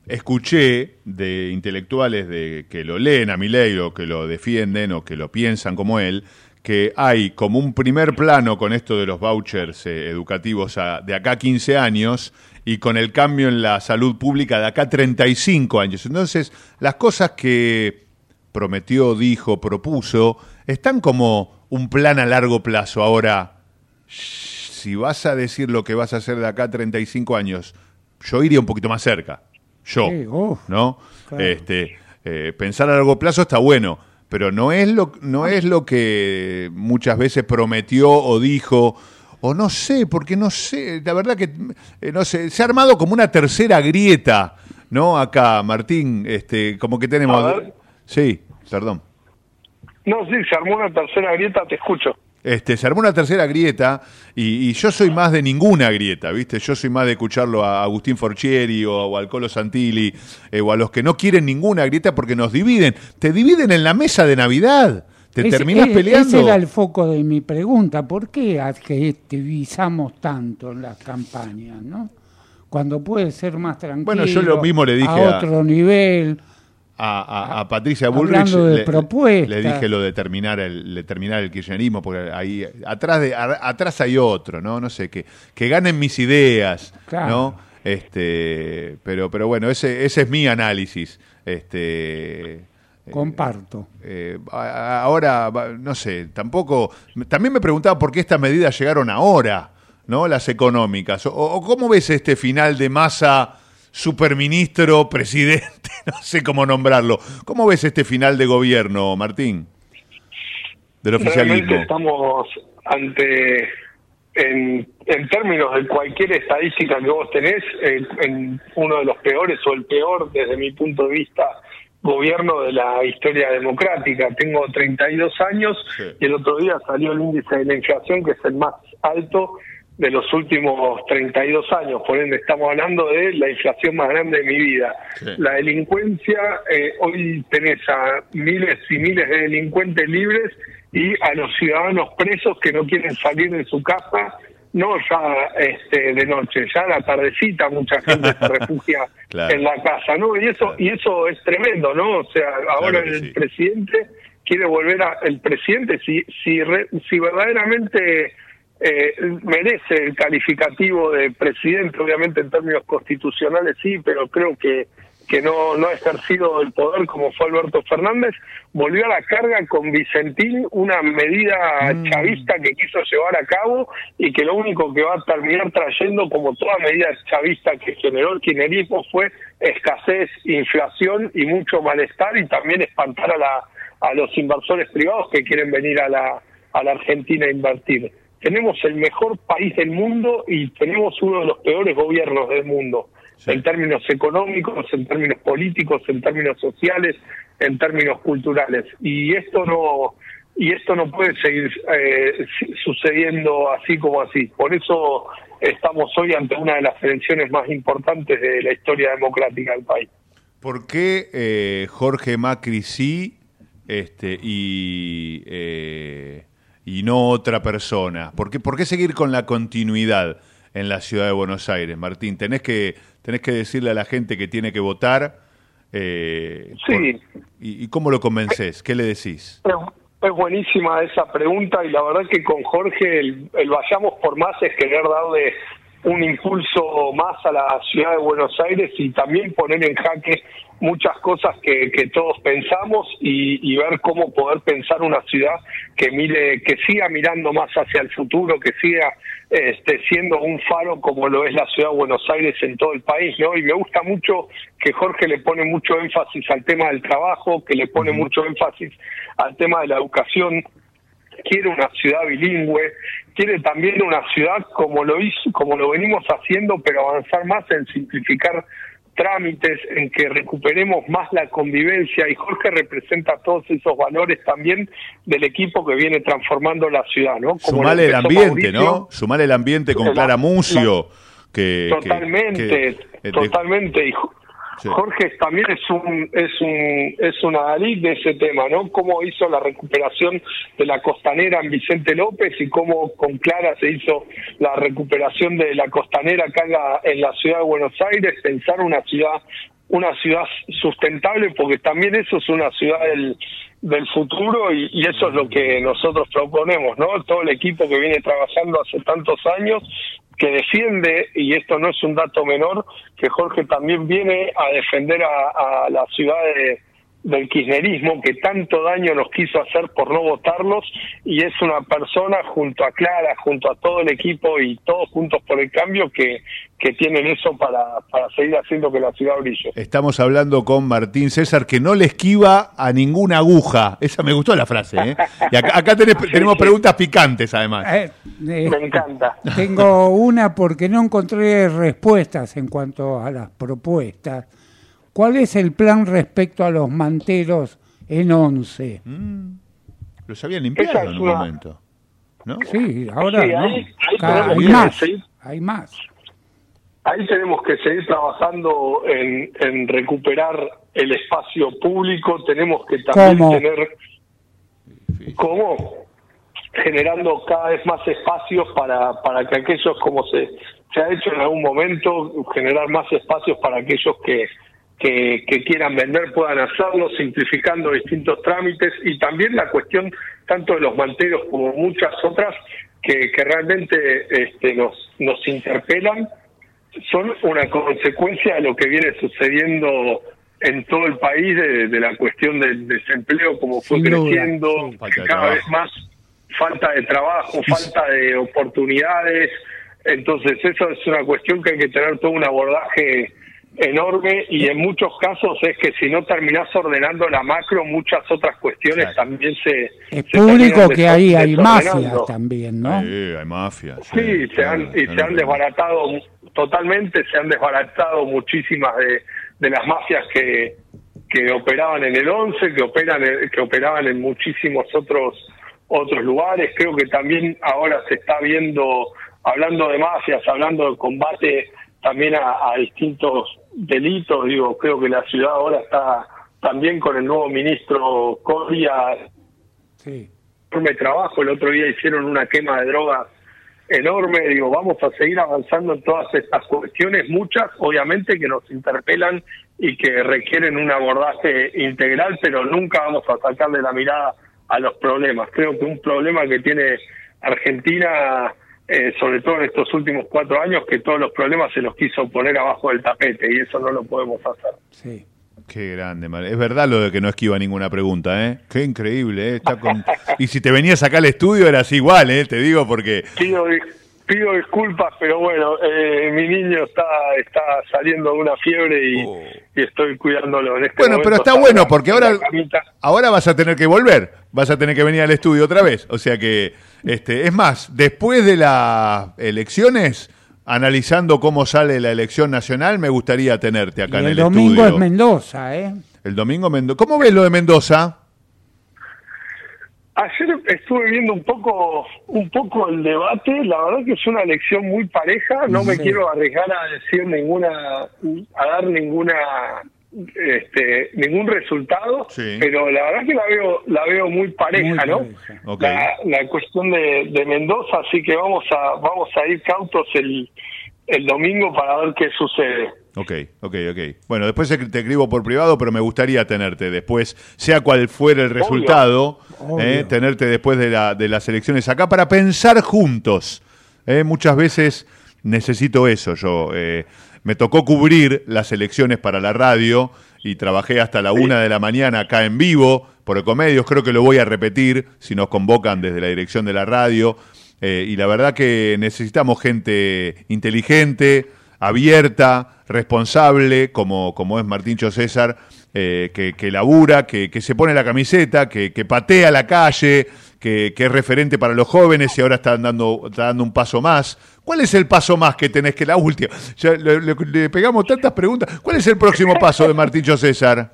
escuché de intelectuales de que lo leen a Milei o que lo defienden o que lo piensan como él, que hay como un primer plano con esto de los vouchers eh, educativos de acá 15 años y con el cambio en la salud pública de acá 35 años. Entonces, las cosas que prometió, dijo, propuso, están como un plan a largo plazo. Ahora, si vas a decir lo que vas a hacer de acá a 35 años, yo iría un poquito más cerca. Yo,
Sí, uf,
¿no?
claro.
Este, eh, pensar a largo plazo está bueno, pero no es lo no es lo que muchas veces prometió o dijo o no sé, porque no sé, la verdad que eh, no sé, se ha armado como una tercera grieta, ¿no? Acá, Martín, este, como que tenemos
A ver.
Sí, perdón.
No, sí, se armó una tercera grieta, te escucho.
Este, se armó una tercera grieta y, y yo soy más de ninguna grieta, ¿viste? Yo soy más de escucharlo a Agustín Forchieri o, o al Colo Santilli eh, o a los que no quieren ninguna grieta porque nos dividen. Te dividen en la mesa de Navidad. Te
Ese-
terminás
eh,
peleando.
Ese era el foco de mi pregunta. ¿Por qué adjetivizamos tanto en las campañas, no? Cuando puede ser más tranquilo.
Bueno, yo lo mismo le dije
a
a-
otro nivel.
A, a- a Patricia Bullrich
de
le, dije lo de terminar el, de terminar el kirchnerismo, porque ahí atrás de a- atrás hay otro, ¿no? No sé, que, que ganen mis ideas,
Claro.
¿no? Este, pero, pero bueno, ese, ese es mi análisis. Este,
Comparto.
eh, a- ahora, no sé, tampoco. También me preguntaba por qué estas medidas llegaron ahora, ¿no? Las económicas. O, o cómo ves este final de masa, superministro, presidente, [laughs] no sé cómo nombrarlo. ¿Cómo ves este final de gobierno, Martín? Del oficialismo.
Realmente estamos ante, en, en términos de cualquier estadística que vos tenés, eh, en uno de los peores o el peor desde mi punto de vista gobierno de la historia democrática. Tengo 32 años y el otro día salió el índice de la inflación que es el más alto de los últimos 32 años. Por ende, estamos hablando de la inflación más grande de mi vida. La delincuencia, eh, hoy tenés a miles y miles de delincuentes libres y a los ciudadanos presos que no quieren salir de su casa, no ya este, de noche, ya a la tardecita mucha gente se [laughs] refugia
Claro.
en la casa, ¿no? Y eso y eso es tremendo, ¿no? O sea, ahora el
sí.
presidente quiere volver a el presidente si si re- si verdaderamente eh, merece el calificativo de presidente, obviamente en términos constitucionales sí, pero creo que que no, no ha ejercido el poder como fue Alberto Fernández, volvió a la carga con Vicentín una medida chavista que quiso llevar a cabo y que lo único que va a terminar trayendo, como toda medida chavista que generó el kirchnerismo, fue escasez, inflación y mucho malestar y también espantar a, la, a los inversores privados que quieren venir a la, a la Argentina a invertir. Tenemos el mejor país del mundo y tenemos uno de los peores gobiernos del mundo en términos económicos, en términos políticos, en términos sociales, en términos culturales. Y esto no y esto no puede seguir eh, sucediendo así como así. Por eso estamos hoy ante una de las elecciones más importantes de la historia democrática del país.
¿Por qué eh, Jorge Macri sí este, y, eh, y no otra persona? ¿Por qué, ¿Por qué seguir con la continuidad en la ciudad de Buenos Aires, Martín? Tenés que, tenés que decirle a la gente que tiene que votar. eh,
Sí.
por- y, ¿Y cómo lo convences? ¿Qué le decís?
Es, es buenísima esa pregunta y la verdad que con Jorge el, el vayamos por más es querer darle un impulso más a la ciudad de Buenos Aires y también poner en jaque muchas cosas que, que todos pensamos y, y ver cómo poder pensar una ciudad que mire, que siga mirando más hacia el futuro, que siga este, siendo un faro como lo es la ciudad de Buenos Aires en todo el país, ¿no? Y me gusta mucho que Jorge le pone mucho énfasis al tema del trabajo, que le pone mucho énfasis al tema de la educación, quiere una ciudad bilingüe, quiere también una ciudad como lo hizo, como lo venimos haciendo, pero avanzar más en simplificar trámites, en que recuperemos más la convivencia y Jorge representa todos esos valores también del equipo que viene transformando la ciudad, ¿no? Como
Sumale el ambiente,
Mauricio,
¿no? Sumale el ambiente con
La-
Clara Mucio. que, que-
Totalmente,
que, eh,
totalmente. Jorge también es un es un es una Dalí de ese tema, ¿no? Cómo hizo la recuperación de la costanera en Vicente López y cómo con Clara se hizo la recuperación de la costanera acá en la, en la ciudad de Buenos Aires, pensar una ciudad una ciudad sustentable porque también eso es una ciudad del del futuro y, y eso es lo que nosotros proponemos, ¿no? Todo el equipo que viene trabajando hace tantos años que defiende, y esto no es un dato menor, que Jorge también viene a defender a, a la ciudad de- del kirchnerismo que tanto daño nos quiso hacer por no votarlos y es una persona junto a Clara, junto a todo el equipo y todos juntos por el cambio que, que tienen eso para, para seguir haciendo que la ciudad brille.
Estamos hablando con Martín César, que no le esquiva a ninguna aguja. Esa me gustó la frase, ¿eh? Y acá, acá tenés- [laughs] tenemos preguntas picantes, además.
Eh, eh,
Me encanta.
Tengo una porque no encontré respuestas en cuanto a las propuestas. ¿Cuál es el plan respecto a los manteros en 11?
Los habían limpiado en un
una-
momento. ¿no?
Sí, ahora
Sí,
no.
ahí-
hay
que
más,
seguir-
hay más.
Ahí tenemos que seguir trabajando en, en recuperar el espacio público, tenemos que también
¿Cómo?
tener cómo generando cada vez más espacios para, para que aquellos, como se, se ha hecho en algún momento, generar más espacios para aquellos que, que, que quieran vender puedan hacerlo, simplificando distintos trámites y también la cuestión tanto de los manteros como muchas otras que, que realmente este, nos, nos interpelan son una consecuencia de lo que viene sucediendo en todo el país de, de la cuestión del desempleo, como fue
Sin
creciendo, cada
trabajo.
vez más falta de trabajo, falta de oportunidades. Entonces, eso es una cuestión que hay que tener todo un abordaje enorme y en muchos casos es que si no terminás ordenando la macro, muchas otras cuestiones también se...
Es
se
público que ahí hay mafias también, ¿no?
Sí, hay mafias.
Sí, se han, y se han desbaratado totalmente, se han desbaratado muchísimas de, de las mafias que, que operaban en el 11, que operan que operaban en muchísimos otros otros lugares. Creo que también ahora se está viendo, hablando de mafias, hablando de combate también a, a distintos delitos. Digo, creo que la ciudad ahora está también con el nuevo ministro Coria
Sí.
enorme trabajo. El otro día hicieron una quema de drogas enorme. Digo, vamos a seguir avanzando en todas estas cuestiones, muchas obviamente que nos interpelan y que requieren un abordaje integral, pero nunca vamos a sacarle la mirada a los problemas. Creo que un problema que tiene Argentina, eh, sobre todo en estos últimos cuatro años, que todos los problemas se los quiso poner abajo del tapete y eso no lo podemos hacer.
Sí.
Qué grande, es verdad lo de que no esquiva ninguna pregunta, ¿eh? Qué increíble, ¿eh? Está con... [laughs] Y si te venías acá al estudio eras igual, ¿eh? Te digo porque...
Pido, di- pido disculpas, pero bueno, eh, mi niño está está saliendo de una fiebre y, y estoy cuidándolo en este
Bueno, pero
momento.
está bueno porque ahora, ahora vas a tener que volver, vas a tener que venir al estudio otra vez. O sea que, este, es más, después de las elecciones, analizando cómo sale la elección nacional, me gustaría tenerte acá
Y
en
el
el,
domingo
estudio.
es Mendoza, ¿eh?
El domingo Mendoza. ¿Cómo ves lo de Mendoza?
Ayer estuve viendo un poco un poco el debate, la verdad que es una elección muy pareja, no me quiero arriesgar a decir ninguna a dar ninguna este ningún resultado,
Sí.
pero la verdad que la veo la veo muy pareja,
Muy
¿no?
pareja.
La, la cuestión de, de Mendoza, así que vamos a vamos a ir cautos el el domingo para ver qué sucede.
Ok, ok, ok. Bueno, después te escribo por privado, pero me gustaría tenerte después, sea cual fuera el resultado,
Obvio.
eh, tenerte después de, la, de las elecciones acá para pensar juntos. Eh, muchas veces necesito eso. Yo eh, me tocó cubrir las elecciones para la radio y trabajé hasta la una de la mañana acá en vivo por Ecomedios. Creo que lo voy a repetir si nos convocan desde la dirección de la radio. Eh, y la verdad que necesitamos gente inteligente, abierta, responsable, como, como es Martíncho César, eh, que, que labura, que, que se pone la camiseta, que, que patea la calle, que, que es referente para los jóvenes y ahora está dando, está dando un paso más. ¿Cuál es el paso más que tenés que la última? Ya le, le- le pegamos tantas preguntas. ¿Cuál es el próximo paso de Martíncho César?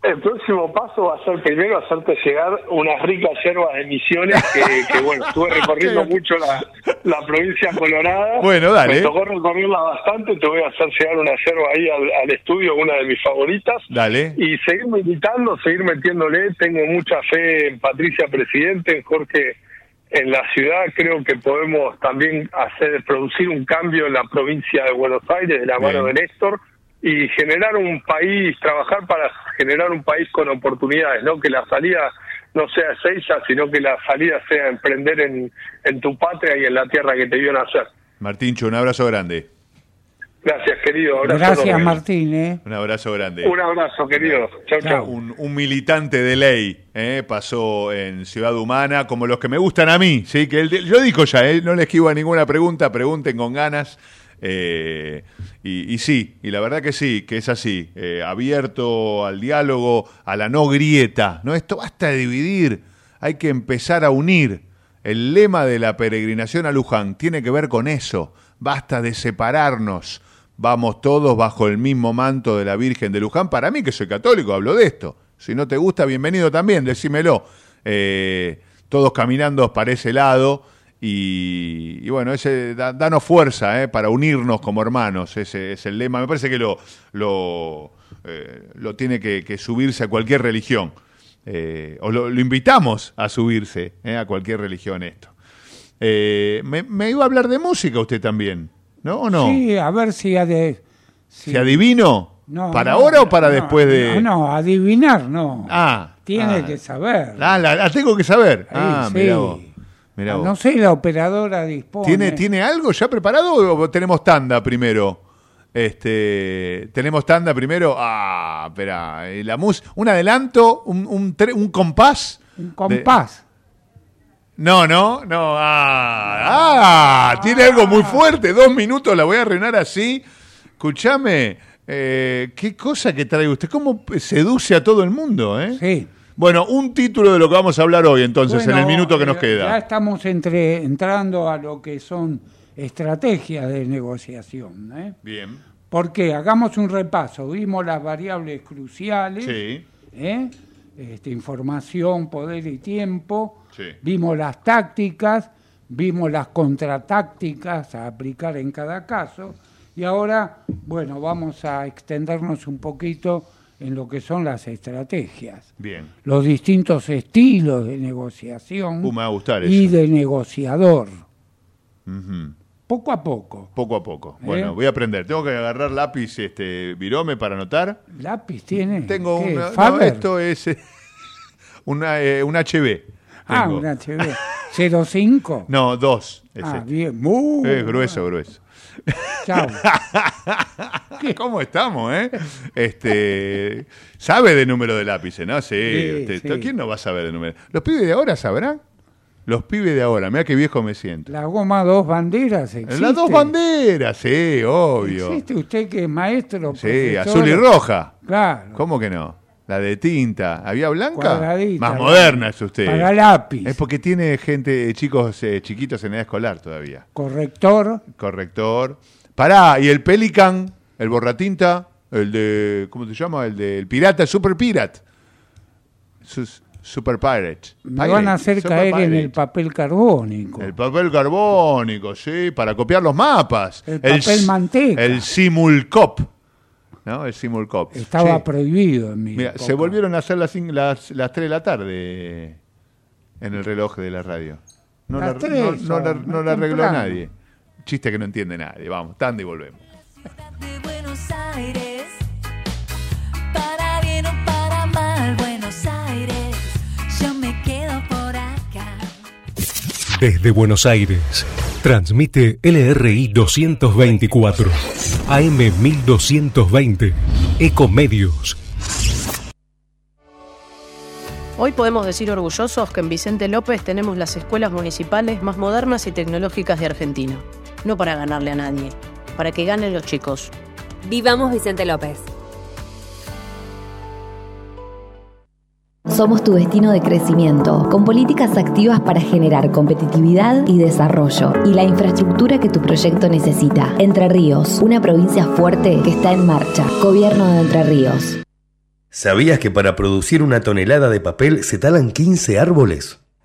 El próximo paso va a ser primero hacerte llegar unas ricas hierbas de misiones que, que, bueno, estuve recorriendo [laughs] mucho la, la provincia colorada.
Bueno, dale.
Me tocó recorrerla bastante, te voy a hacer llegar una yerba ahí al, al estudio, una de mis favoritas.
Dale.
Y seguir militando, seguir metiéndole. Tengo mucha fe en Patricia Presidente, en Jorge en la ciudad. Creo que podemos también hacer producir un cambio en la provincia de Buenos Aires de la mano
Bien.
de Néstor y generar un país, trabajar para generar un país con oportunidades, no que la salida no sea ella, sino que la salida sea emprender en, en tu patria y en la tierra que te vio nacer.
Martíncho, un abrazo grande.
Gracias, querido. Abrazo
Gracias,
enorme.
Martín. ¿eh?
Un abrazo grande.
Un abrazo, querido. Chau, chau.
Un, un militante de ley, ¿eh? pasó en Ciudad Humana, como los que me gustan a mí, ¿sí? que él- yo digo ya, ¿eh? no le esquivo a ninguna pregunta, pregunten con ganas. eh, y, y sí, y la verdad que sí, que es así, eh, abierto al diálogo, a la no grieta. No, esto basta de dividir, hay que empezar a unir. El lema de la peregrinación a Luján tiene que ver con eso, basta de separarnos. Vamos todos bajo el mismo manto de la Virgen de Luján. Para mí, que soy católico, hablo de esto. Si no te gusta, bienvenido también, decímelo. Eh, todos caminando para ese lado. Y, bueno, ese da- danos fuerza eh, para unirnos como hermanos. Ese es el lema. Me parece que lo, lo, eh, lo tiene que, subirse a cualquier religión. O lo, invitamos a subirse a cualquier religión esto. Me, me iba a hablar de música usted también, ¿no? ¿O no?
Sí, a ver si... ade- si-
¿Se adivino?
No,
¿Para
no,
ahora o para
no,
después de.?
No, no, adivinar no.
Ah.
Tiene
ah.
que saber.
Ah, la, la tengo que saber.
Ahí,
ah,
sí.
mirá vos. Mirá vos.
No sé, la operadora dispone.
¿Tiene, ¿Tiene algo ya preparado o tenemos tanda primero? Este, ¿Tenemos tanda primero? Ah, espera. eh, La mus un adelanto, un, un, tre- un compás.
Un compás.
No, no, no. Ah, ah, tiene algo muy fuerte. Dos minutos la voy a arruinar así. Escúchame, eh, qué cosa que trae usted. ¿Cómo seduce a todo el mundo, eh?
Sí.
Bueno, un título de lo que vamos a hablar hoy, entonces, en el minuto que nos
eh,
queda.
Ya estamos entre, entrando a lo que son estrategias de negociación. ¿eh?
Bien.
Porque hagamos un repaso. Vimos las variables cruciales.
Sí.
¿eh? Este, información, poder y tiempo.
Sí.
Vimos las tácticas, vimos las contratácticas a aplicar en cada caso. Y ahora, bueno, vamos a extendernos un poquito en lo que son las estrategias.
Bien.
Los distintos estilos de negociación
Uh, me va a gustar
y
eso.
de negociador. Poco a poco.
Poco a poco.
¿Eh?
Bueno, voy a aprender. Tengo que agarrar lápiz, este, virome para anotar.
¿Lápiz tiene?
Tengo
¿Faber?
esto es eh, [laughs] una, eh, un HB.
Ah,
Tengo.
un HB. ¿05?
No, dos.
Ah, bien. Muy
Es grueso, grueso.
Chao. [laughs]
¿Cómo estamos, eh? Este, sabe de número de lápices, ¿no? Sí.
Sí,
usted-
sí.
¿Quién no va a saber de número? ¿Los pibes de ahora sabrán? Los pibes de ahora, mira qué viejo me siento.
La goma dos banderas existe.
Las dos banderas, sí, obvio.
¿Existe usted que es maestro?
Sí,
profesor?
azul y roja.
Claro.
¿Cómo que no? La de tinta. ¿Había blanca?
Cuadradita,
Más moderna es usted.
para lápiz.
Es porque tiene gente, chicos eh, chiquitos en edad escolar todavía.
Corrector.
Corrector. Pará, y el Pelican, el borratinta, el de. ¿Cómo se llama? El del pirata, el Super Pirate. Sus- super Pirate.
Me van a hacer caer en el papel carbónico.
El papel carbónico, sí, para copiar los mapas.
El papel
s-
manteca.
El Simulcop. ¿No? El Simulcop.
Estaba
Sí.
prohibido en mi
Mira,
época.
se volvieron a hacer las, cin- las, las 3 de la tarde en el reloj de la radio. No,
Las
la, no, no la, no la arregló nadie. Chiste que no entiende nadie. Vamos, tanda y volvemos.
Desde Buenos Aires,
Transmite LRI 224, AM 1220, Ecomedios.
Hoy podemos decir orgullosos que en Vicente López tenemos las escuelas municipales más modernas y tecnológicas de Argentina. No para ganarle a nadie, para que ganen los chicos.
Vivamos Vicente López. Somos tu destino de crecimiento, con políticas activas para generar competitividad y desarrollo, y la infraestructura que tu proyecto necesita. Entre Ríos, una provincia fuerte que está en marcha. Gobierno de Entre Ríos.
¿Sabías que para producir una tonelada de papel se talan 15 árboles?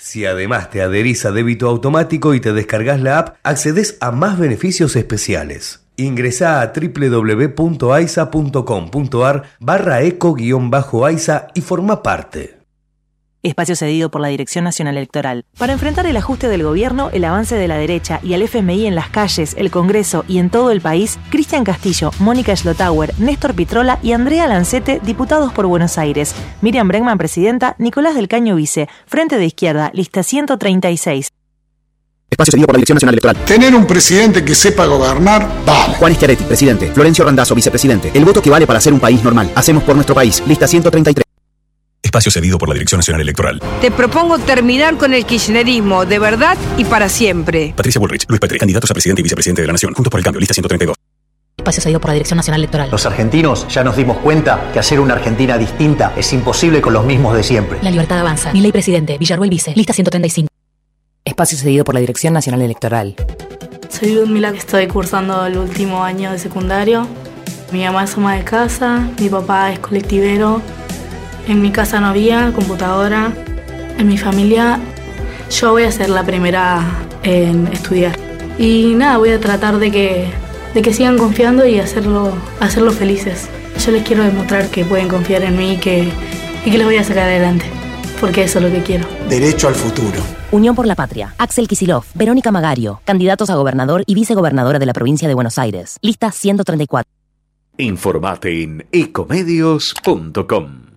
Si además te adherís a débito automático y te descargas la app, accedes a más beneficios especiales. Ingresá a www.aisa.com.ar barra eco-aisa y forma parte.
Espacio cedido por la Dirección Nacional Electoral. Para enfrentar el ajuste del gobierno, el avance de la derecha y al FMI en las calles, el Congreso y en todo el país, Cristian Castillo, Mónica Schlotauer, Néstor Pitrola y Andrea Lancete, diputados por Buenos Aires. Miriam Bregman, presidenta, Nicolás del Caño, vice. Frente de Izquierda, lista 136.
Espacio cedido por la Dirección Nacional Electoral.
Tener un presidente que sepa gobernar, vale.
Juan Schiaretti, presidente. Florencio Randazzo, vicepresidente. El voto que vale para ser un país normal. Hacemos por nuestro país. Lista 133.
Espacio cedido por la Dirección Nacional Electoral.
Te propongo terminar con el kirchnerismo de verdad y para siempre.
Patricia Bullrich, Luis Petri, candidatos a presidente y vicepresidente de la Nación. Juntos por el cambio, lista 132.
Espacio cedido por la Dirección Nacional Electoral.
Los argentinos ya nos dimos cuenta que hacer una Argentina distinta es imposible con los mismos de siempre.
La libertad avanza. Mi ley presidente, Villarruel vice. Lista 135.
Espacio cedido por la Dirección Nacional Electoral.
Soy Ludmila, que estoy cursando el último año de secundario. Mi mamá es ama de casa, mi papá es colectivero. En mi casa no había computadora. En mi familia yo voy a ser la primera en estudiar. Y nada, voy a tratar de que, de que sigan confiando y hacerlo, hacerlo felices. Yo les quiero demostrar que pueden confiar en mí y que, y que les voy a sacar adelante. Porque eso es lo que quiero.
Derecho al futuro.
Unión por la Patria. Axel Kisilov, Verónica Magario, candidatos a gobernador y vicegobernadora de la provincia de Buenos Aires. Lista 134.
Informate en ecomedios.com.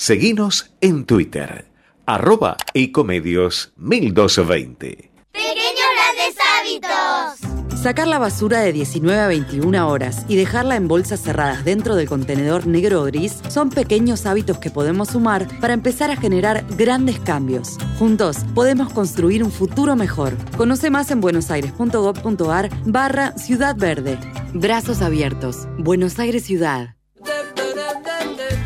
Seguinos en Twitter, arroba ecomedios 1220.
Pequeños grandes hábitos.
Sacar la basura de 19 a 21 horas y dejarla en bolsas cerradas dentro del contenedor negro o gris son pequeños hábitos que podemos sumar para empezar a generar grandes cambios. Juntos podemos construir un futuro mejor. Conoce más en buenosaires.gov.ar barra Ciudad Verde. Brazos abiertos. Buenos Aires Ciudad.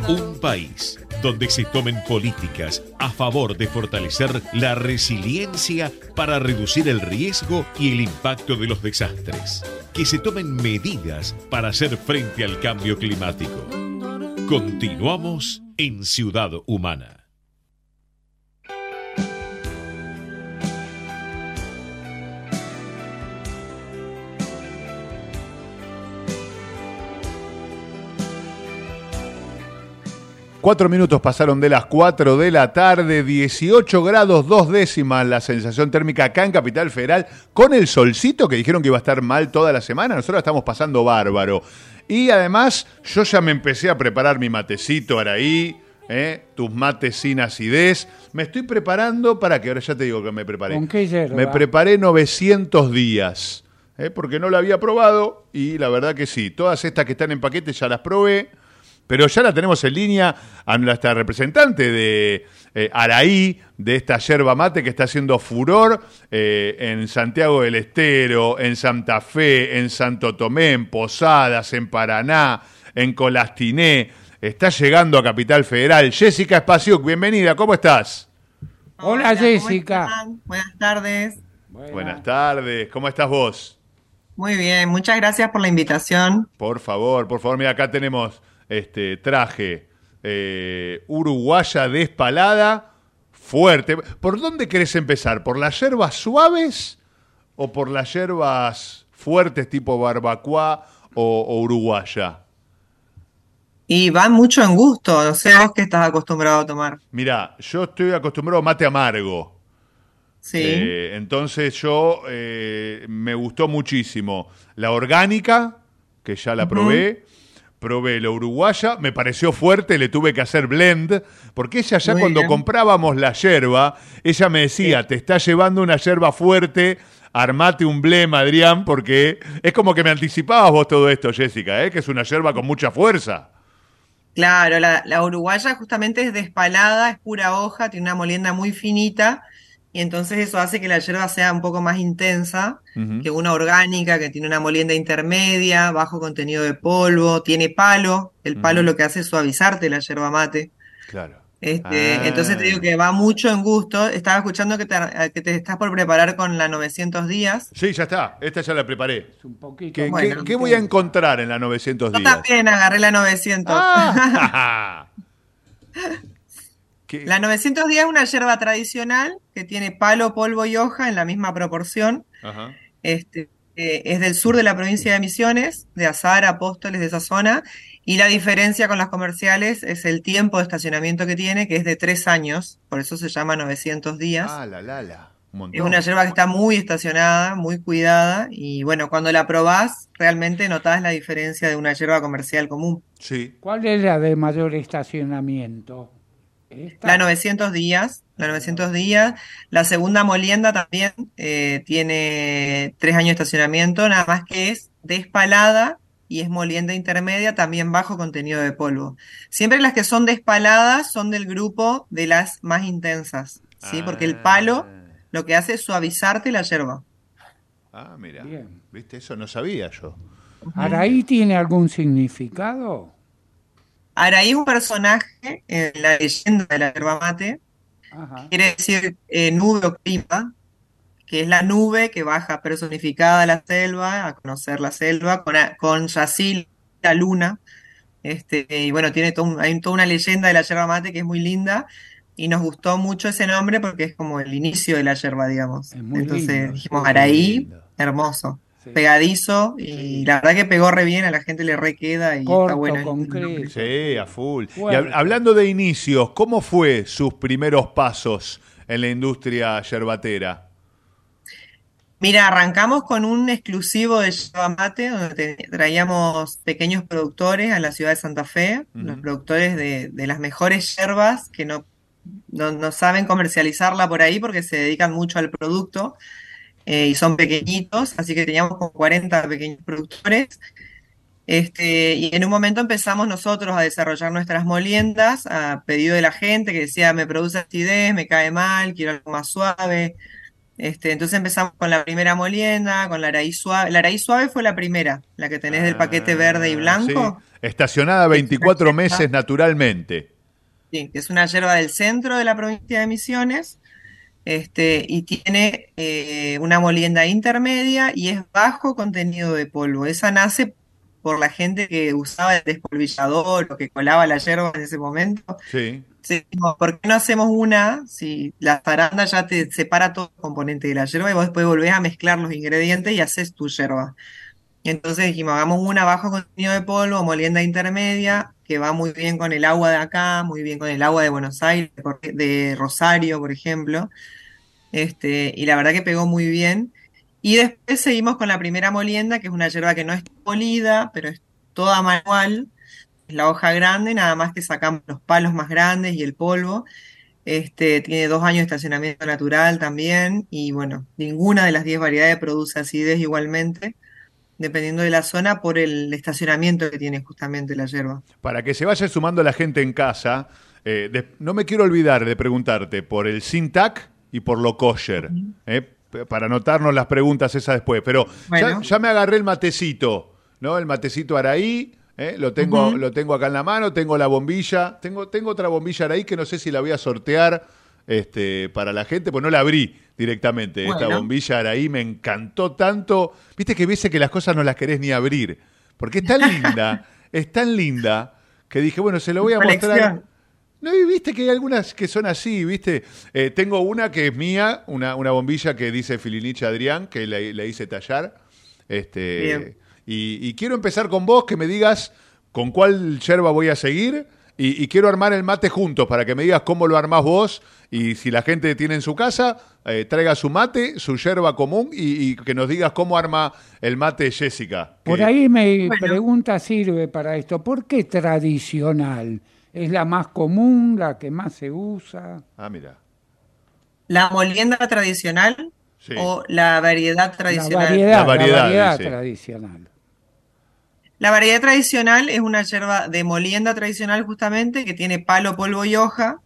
Un país donde se tomen políticas a favor de fortalecer la resiliencia para reducir el riesgo y el impacto de los desastres. Que se tomen medidas para hacer frente al cambio climático. Continuamos en Ciudad Humana.
Cuatro minutos pasaron de las 4 de la tarde, 18 grados dos décimas la sensación térmica acá en Capital Federal, con el solcito que dijeron que iba a estar mal toda la semana, nosotros estamos pasando bárbaro. Y además, yo ya me empecé a preparar mi matecito Araí, ¿eh? tus mates sin acidez. Me estoy preparando para que ahora ya te digo que me preparé.
¿Con qué hierba?
Me preparé 900 días, ¿eh? porque no la había probado y la verdad que sí. Todas estas que están en paquete ya las probé. Pero ya la tenemos en línea a nuestra representante de eh, Araí, de esta yerba mate que está haciendo furor eh, en Santiago del Estero, en Santa Fe, en Santo Tomé, en Posadas, en Paraná, en Colastiné. Está llegando a Capital Federal. Jessica Espaciuc, bienvenida, ¿cómo estás?
Hola, Jessica.
Buenas tardes.
Buenas tardes, ¿cómo estás vos?
Muy bien, muchas gracias por la invitación.
Por favor, por favor, mira, acá tenemos este traje eh, uruguaya despalada, fuerte. ¿Por dónde querés empezar? ¿Por las hierbas suaves o por las hierbas fuertes tipo barbacoa o, o uruguaya?
Y van mucho en gusto, no sé vos qué estás acostumbrado a tomar.
Mira, yo estoy acostumbrado a mate amargo.
Sí.
Eh, entonces yo eh, me gustó muchísimo la orgánica, que ya la probé. Probé la uruguaya, me pareció fuerte, le tuve que hacer blend, porque ella ya
Muy
cuando
bien.
comprábamos la yerba, ella me decía, te está llevando una yerba fuerte, armate un blem, Adrián, porque es como que me anticipabas vos todo esto, Jessica, ¿eh? que es una yerba con mucha fuerza.
Claro, la, la uruguaya justamente es despalada, es pura hoja, tiene una molienda muy finita y entonces eso hace que la yerba sea un poco más intensa que una orgánica que tiene una molienda intermedia, bajo contenido de polvo, tiene palo, el palo lo que hace es suavizarte la yerba mate.
Claro.
Este,
Ah.
Entonces te digo que va mucho en gusto. Estaba escuchando que te, que te estás por preparar con la 900 días.
Sí, ya está, esta ya la preparé.
Un poquito
¿Qué,
Bueno,
qué- qué voy a encontrar en la 900
Yo
días?
también agarré la 900.
Ah. [laughs] [laughs] ¿Qué?
La 900 días es una yerba tradicional que tiene palo, polvo y hoja en la misma proporción.
Ajá.
Este, eh, es del sur de la provincia de Misiones, de Azara, Apóstoles, de esa zona. Y la diferencia con las comerciales es el tiempo de estacionamiento que tiene, que es de tres años. Por eso se llama 900 días.
Ah, la, la, la. Un.
Es una yerba que está muy estacionada, muy cuidada. Y bueno, cuando la probás, realmente notás la diferencia de una yerba comercial común.
Sí.
¿Cuál es la de mayor estacionamiento? Esta.
La 900 días, la 900 días. La segunda molienda también eh, tiene tres años de estacionamiento, nada más que es despalada y es molienda intermedia, también bajo contenido de polvo. Siempre las que son despaladas son del grupo de las más intensas, ¿sí? Porque el palo lo que hace es suavizarte la yerba.
Ah, mira.
Bien.
¿Viste? Eso no sabía yo.
¿Araí tiene algún significado?
Araí es un personaje en la leyenda de la yerba mate,
Ajá.
quiere decir eh, nube o clima, que es la nube que baja personificada a la selva, a conocer la selva, con, a- con Yacil, la luna. Este, y bueno, tiene todo un- hay toda una leyenda de la yerba mate que es muy linda y nos gustó mucho ese nombre porque es como el inicio de la yerba, digamos. Entonces
lindo,
dijimos Araí, hermoso, pegadizo y la verdad que pegó re bien, a la gente le re queda y está
Corto,
el-
concreto.
Sí, a full. Y hab- hablando de inicios, ¿cómo fue sus primeros pasos en la industria yerbatera?
Mira, arrancamos con un exclusivo de yerba mate, donde traíamos pequeños productores a la ciudad de Santa Fe, los productores de, de las mejores yerbas que no, no, no saben comercializarla por ahí porque se dedican mucho al producto eh, y son pequeñitos, así que teníamos como 40 pequeños productores. Este, y en un momento empezamos nosotros a desarrollar nuestras moliendas a pedido de la gente que decía, me produce acidez, me cae mal, quiero algo más suave. Este, entonces empezamos con la primera molienda, con la araí suave. La araí suave fue la primera, la que tenés del paquete verde y blanco.
Sí. Estacionada 24 meses naturalmente.
Sí, que es una yerba del centro de la provincia de Misiones. Este, y tiene eh, una molienda intermedia y es bajo contenido de polvo. Esa nace por la gente que usaba el despolvillador o que colaba la yerba en ese momento.
Sí.
Sí, ¿por qué no hacemos una si la zaranda ya te separa todo el componente de la yerba y vos después volvés a mezclar los ingredientes y haces tu yerba? Y entonces dijimos, hagamos una bajo contenido de polvo, molienda intermedia, que va muy bien con el agua de acá, muy bien con el agua de Buenos Aires, de Rosario, por ejemplo. Este, y la verdad que pegó muy bien. Y después seguimos con la primera molienda, que es una yerba que no es molida, pero es toda manual. Es la hoja grande, nada más que sacamos los palos más grandes y el polvo. Este, tiene dos años de estacionamiento natural también. Y bueno, ninguna de las 10 variedades produce acidez igualmente, dependiendo de la zona, por el estacionamiento que tiene justamente la yerba.
Para que se vaya sumando la gente en casa, eh, de- no me quiero olvidar de preguntarte por el Sintac y por lo kosher, eh, para anotarnos las preguntas esas después. Pero ya,
Bueno.
ya me agarré el matecito, ¿no? El matecito Araí, eh, lo, tengo, lo tengo acá en la mano, tengo la bombilla, tengo, tengo otra bombilla Araí que no sé si la voy a sortear este, para la gente, pues no la abrí directamente. Esta bombilla Araí me encantó tanto. Viste que viste que las cosas no las querés ni abrir, porque es tan linda, [laughs] es tan linda, que dije, bueno, se lo voy a mostrar.
Colección.
No, y viste que hay algunas que son así, viste. Eh, tengo una que es mía, una, una bombilla que dice Filinich Adrián, que la, la hice tallar. Este,
Bien.
y, y quiero empezar con vos, que me digas con cuál yerba voy a seguir. Y, y quiero armar el mate juntos para que me digas cómo lo armás vos. Y si la gente tiene en su casa, eh, traiga su mate, su yerba común y, y que nos digas cómo arma el mate Jessica.
Por
que-
ahí mi pregunta sirve para esto. ¿Por qué tradicional? ¿Es la más común, la que más se usa?
Ah, mira.
¿La molienda tradicional
Sí.
o la variedad tradicional?
La variedad,
La variedad,
la variedad
dice.
tradicional.
La variedad tradicional es una yerba de molienda tradicional justamente que tiene palo, polvo y hoja.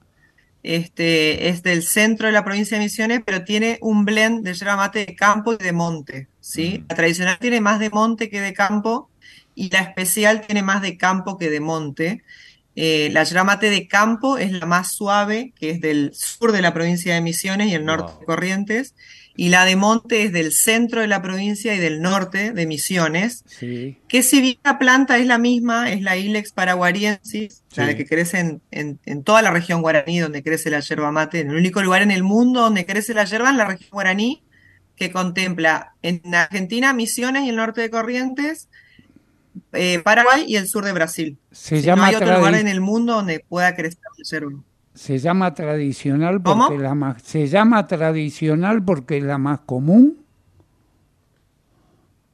Este, es del centro de la provincia de Misiones, pero tiene un blend de yerba mate de campo y de monte, ¿sí? La tradicional tiene más de monte que de campo y la especial tiene más de campo que de monte. Eh, la yerba mate de campo es la más suave, que es del sur de la provincia de Misiones y el norte de Corrientes, y la de monte es del centro de la provincia y del norte de Misiones
Sí.
que si bien la planta es la misma, es la Ilex paraguariensis, la
Sí.
que crece en, en- en toda la región guaraní donde crece la yerba mate, en el único lugar en el mundo donde crece la yerba, en la región guaraní, que contempla en Argentina, Misiones y el norte de Corrientes, eh, Paraguay y el sur de Brasil.
Se
Sí,
llama
no hay otro lugar en el mundo donde pueda crecer la yerba.
Se llama tradicional porque es la más se llama tradicional porque es la más común.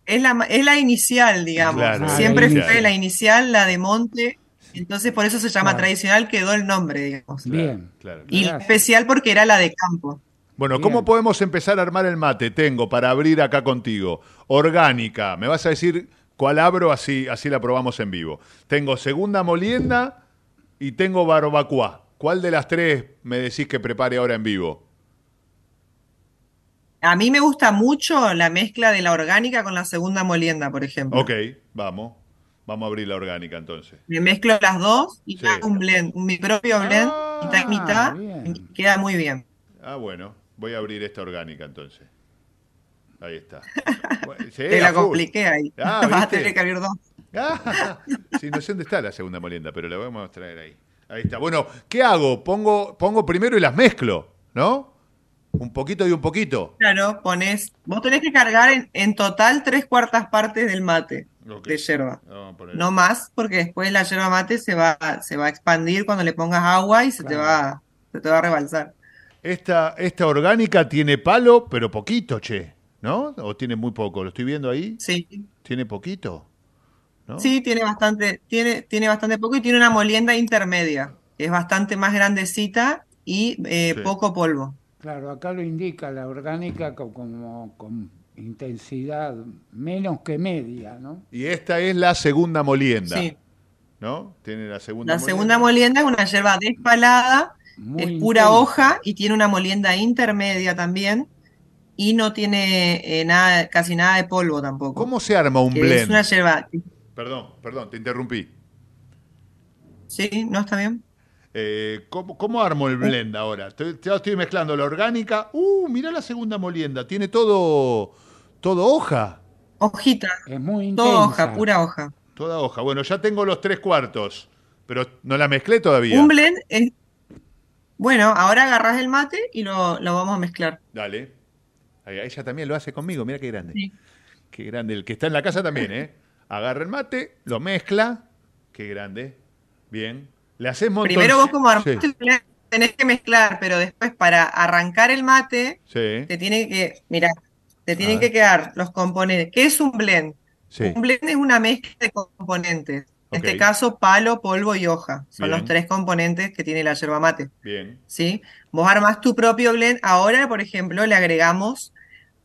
Es la, es la inicial, digamos.
Claro,
Siempre
la
fue la inicial, la de Monte, entonces por eso se llama
Claro.
tradicional, quedó el nombre, digamos.
Bien.
Claro, claro.
Y la especial porque era la de campo.
Bueno, ¿cómo podemos empezar a armar el mate? Tengo para abrir acá contigo. Orgánica. Me vas a decir cuál abro, así, así la probamos en vivo. Tengo segunda molienda y tengo barbacoa. ¿Cuál de las tres me decís que prepare ahora en vivo?
A mí me gusta mucho la mezcla de la orgánica con la segunda molienda, por ejemplo.
Ok, vamos. Vamos a abrir la orgánica entonces.
Me mezclo las dos y
Sí.
hago un blend, mi propio blend, mitad y mitad,
bien.
y queda muy bien.
Ah, bueno. Voy a abrir esta orgánica entonces. Ahí está. [laughs] Bueno, sí,
Te la
full.
compliqué ahí.
Ah, [laughs]
Vas a tener que abrir dos.
Ah, [laughs] sí, no sé dónde está la segunda molienda, pero la vamos a traer ahí. Ahí está. Bueno, ¿qué hago? Pongo, pongo primero y las mezclo, ¿no? Un poquito y un poquito.
Claro, pones, vos tenés que cargar en, en total tres cuartas partes del mate de yerba.
Vamos a poner-
No más, porque después la yerba mate se va, se va a expandir cuando le pongas agua y se te va, se te va a rebalsar.
Esta, esta orgánica tiene palo, pero poquito, che, ¿no? ¿O tiene muy poco? ¿Lo estoy viendo ahí?
Sí,
¿Tiene poquito? ¿No?
sí, tiene bastante, tiene, tiene bastante poco y tiene una molienda intermedia, que es bastante más grandecita y eh,
Sí.
poco polvo.
Claro, acá lo indica la orgánica co- como con intensidad menos que media, ¿no?
Y esta es la segunda molienda,
Sí.
¿no? Tiene la segunda
La segunda molienda es una yerba despalada,
Muy
es pura
intensa.
hoja y tiene una molienda intermedia también y no tiene eh, nada, casi nada de polvo tampoco.
¿Cómo se arma un
Que
blend?
Es una yerba,
Perdón, perdón, te interrumpí.
sí, ¿no está bien?
Eh, ¿cómo, cómo armo el blend ahora? Estoy, ya estoy mezclando la orgánica. Uh, mirá la segunda molienda. Tiene todo, todo hoja.
Hojita,
Es muy
toda
intensa.
hoja, pura hoja.
Toda hoja. Bueno, ya tengo los tres cuartos. Pero no la mezclé todavía.
Un blend es... Bueno, ahora agarras el mate y lo, lo vamos a mezclar.
Dale. Ahí, ella también lo hace conmigo. Mira qué grande.
Sí.
Qué grande. El que está en la casa también, [laughs] ¿eh? Agarra el mate, lo mezcla. Qué grande. Bien. Le haces.
Primero vos como armaste
Sí,
el blend, tenés que mezclar, pero después para arrancar el mate,
sí,
te tiene que, mira, te tienen que quedar los componentes. ¿Qué es un blend?
sí.
Un blend es una mezcla de componentes. En este caso, palo, polvo y hoja. Son
Bien.
los tres componentes que tiene la yerba mate.
Bien.
¿sí? Vos armás tu propio blend. Ahora, por ejemplo, le agregamos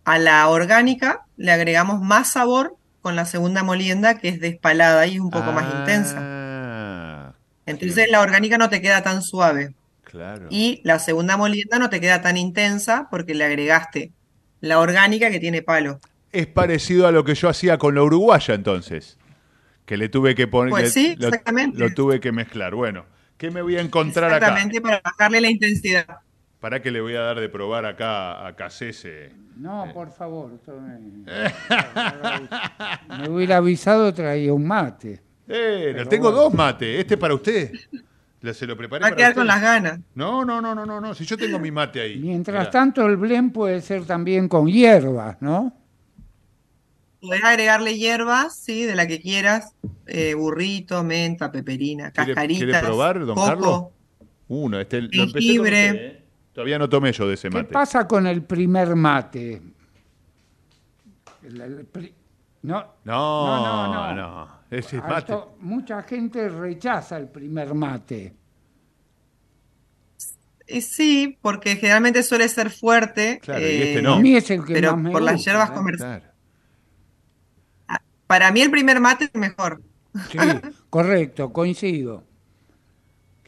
a la orgánica, le agregamos más sabor con la segunda molienda, que es despalada y es un poco más intensa.
Ah,
Entonces, la orgánica no te queda tan suave.
claro.
Y la segunda molienda no te queda tan intensa porque le agregaste la orgánica que tiene palo.
Es parecido a lo que yo hacía con la uruguaya entonces. Que le tuve que poner.
Pues sí, exactamente.
Lo, tuve que mezclar. Bueno, ¿qué me voy a encontrar acá?
Exactamente para bajarle la intensidad.
¿Para que le voy a dar de probar acá a Casese?
No, por favor. me, [laughs] me hubiera avisado, traía un mate.
Eh,
Pero
tengo
bueno.
dos mates. Este para usted. Se lo preparé
Va a
para
quedar
usted.
con las ganas.
No, no, no, no, no, no. Si yo tengo mi mate ahí.
Mientras
Mirá.
tanto, el blend puede ser también con hierbas, ¿no?
podés agregarle hierbas, sí, de la que quieras, eh, burrito, menta, peperina,
¿Quiere,
cascaritas,
quiere probar, don
coco.
Carlos? Uno, este, lo empecé con
Jengibre.
Todavía no tomé yo de ese
¿Qué
mate.
pasa con el primer mate? El- el pri- no,
No,
No, no, no.
no. Ese mate.
alto- mucha gente rechaza el primer mate.
Y sí, porque generalmente suele ser fuerte.
Claro, y este
eh,
no.
A mí es el que
pero
más me
por las
gusta,
hierbas
¿eh?
comerciales.
Claro.
Para mí el primer mate es mejor.
Sí, correcto, coincido.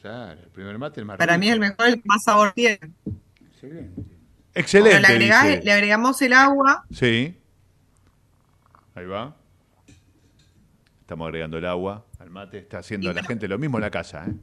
Claro, el primer mate es más
Para
rico.
mí es el mejor, el que más sabor tiene.
Excelente.
Excelente,
Bueno, le, agregás-
dice.
le agregamos el agua.
Sí. Ahí va. Estamos agregando el agua al mate. Está haciendo la gente lo mismo en la casa. ¿eh?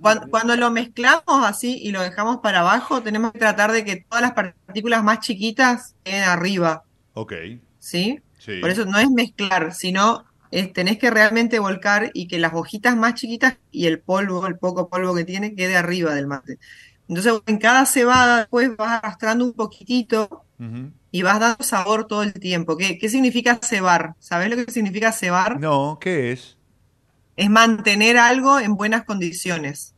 Cuando, cuando lo mezclamos así y lo dejamos para abajo, tenemos que tratar de que todas las partículas más chiquitas queden arriba,
Ok.
¿sí?
Sí.
Por eso no es mezclar, sino es- tenés que realmente volcar y que las hojitas más chiquitas y el polvo, el poco polvo que tiene, quede arriba del mate. Entonces, en cada cebada después vas arrastrando un poquitito y vas dando sabor todo el tiempo. ¿Qué, qué significa cebar? ¿Sabés lo que significa cebar?
No, ¿qué es?
Es mantener algo en buenas condiciones.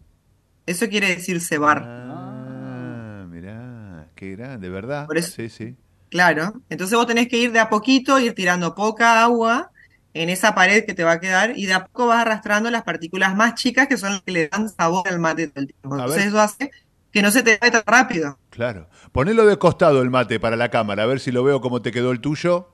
Eso quiere decir cebar.
Ah, mirá, qué grande, ¿verdad?
Por eso-
Sí, sí.
Claro. Entonces vos tenés que ir de a poquito, ir tirando poca agua en esa pared que te va a quedar y de a poco vas arrastrando las partículas más chicas que son las que le dan sabor al mate todo el tiempo.
A
Entonces
ver.
eso hace que no se te vaya tan rápido.
Claro. Ponelo de costado el mate para la cámara, a ver si lo veo cómo te quedó el tuyo.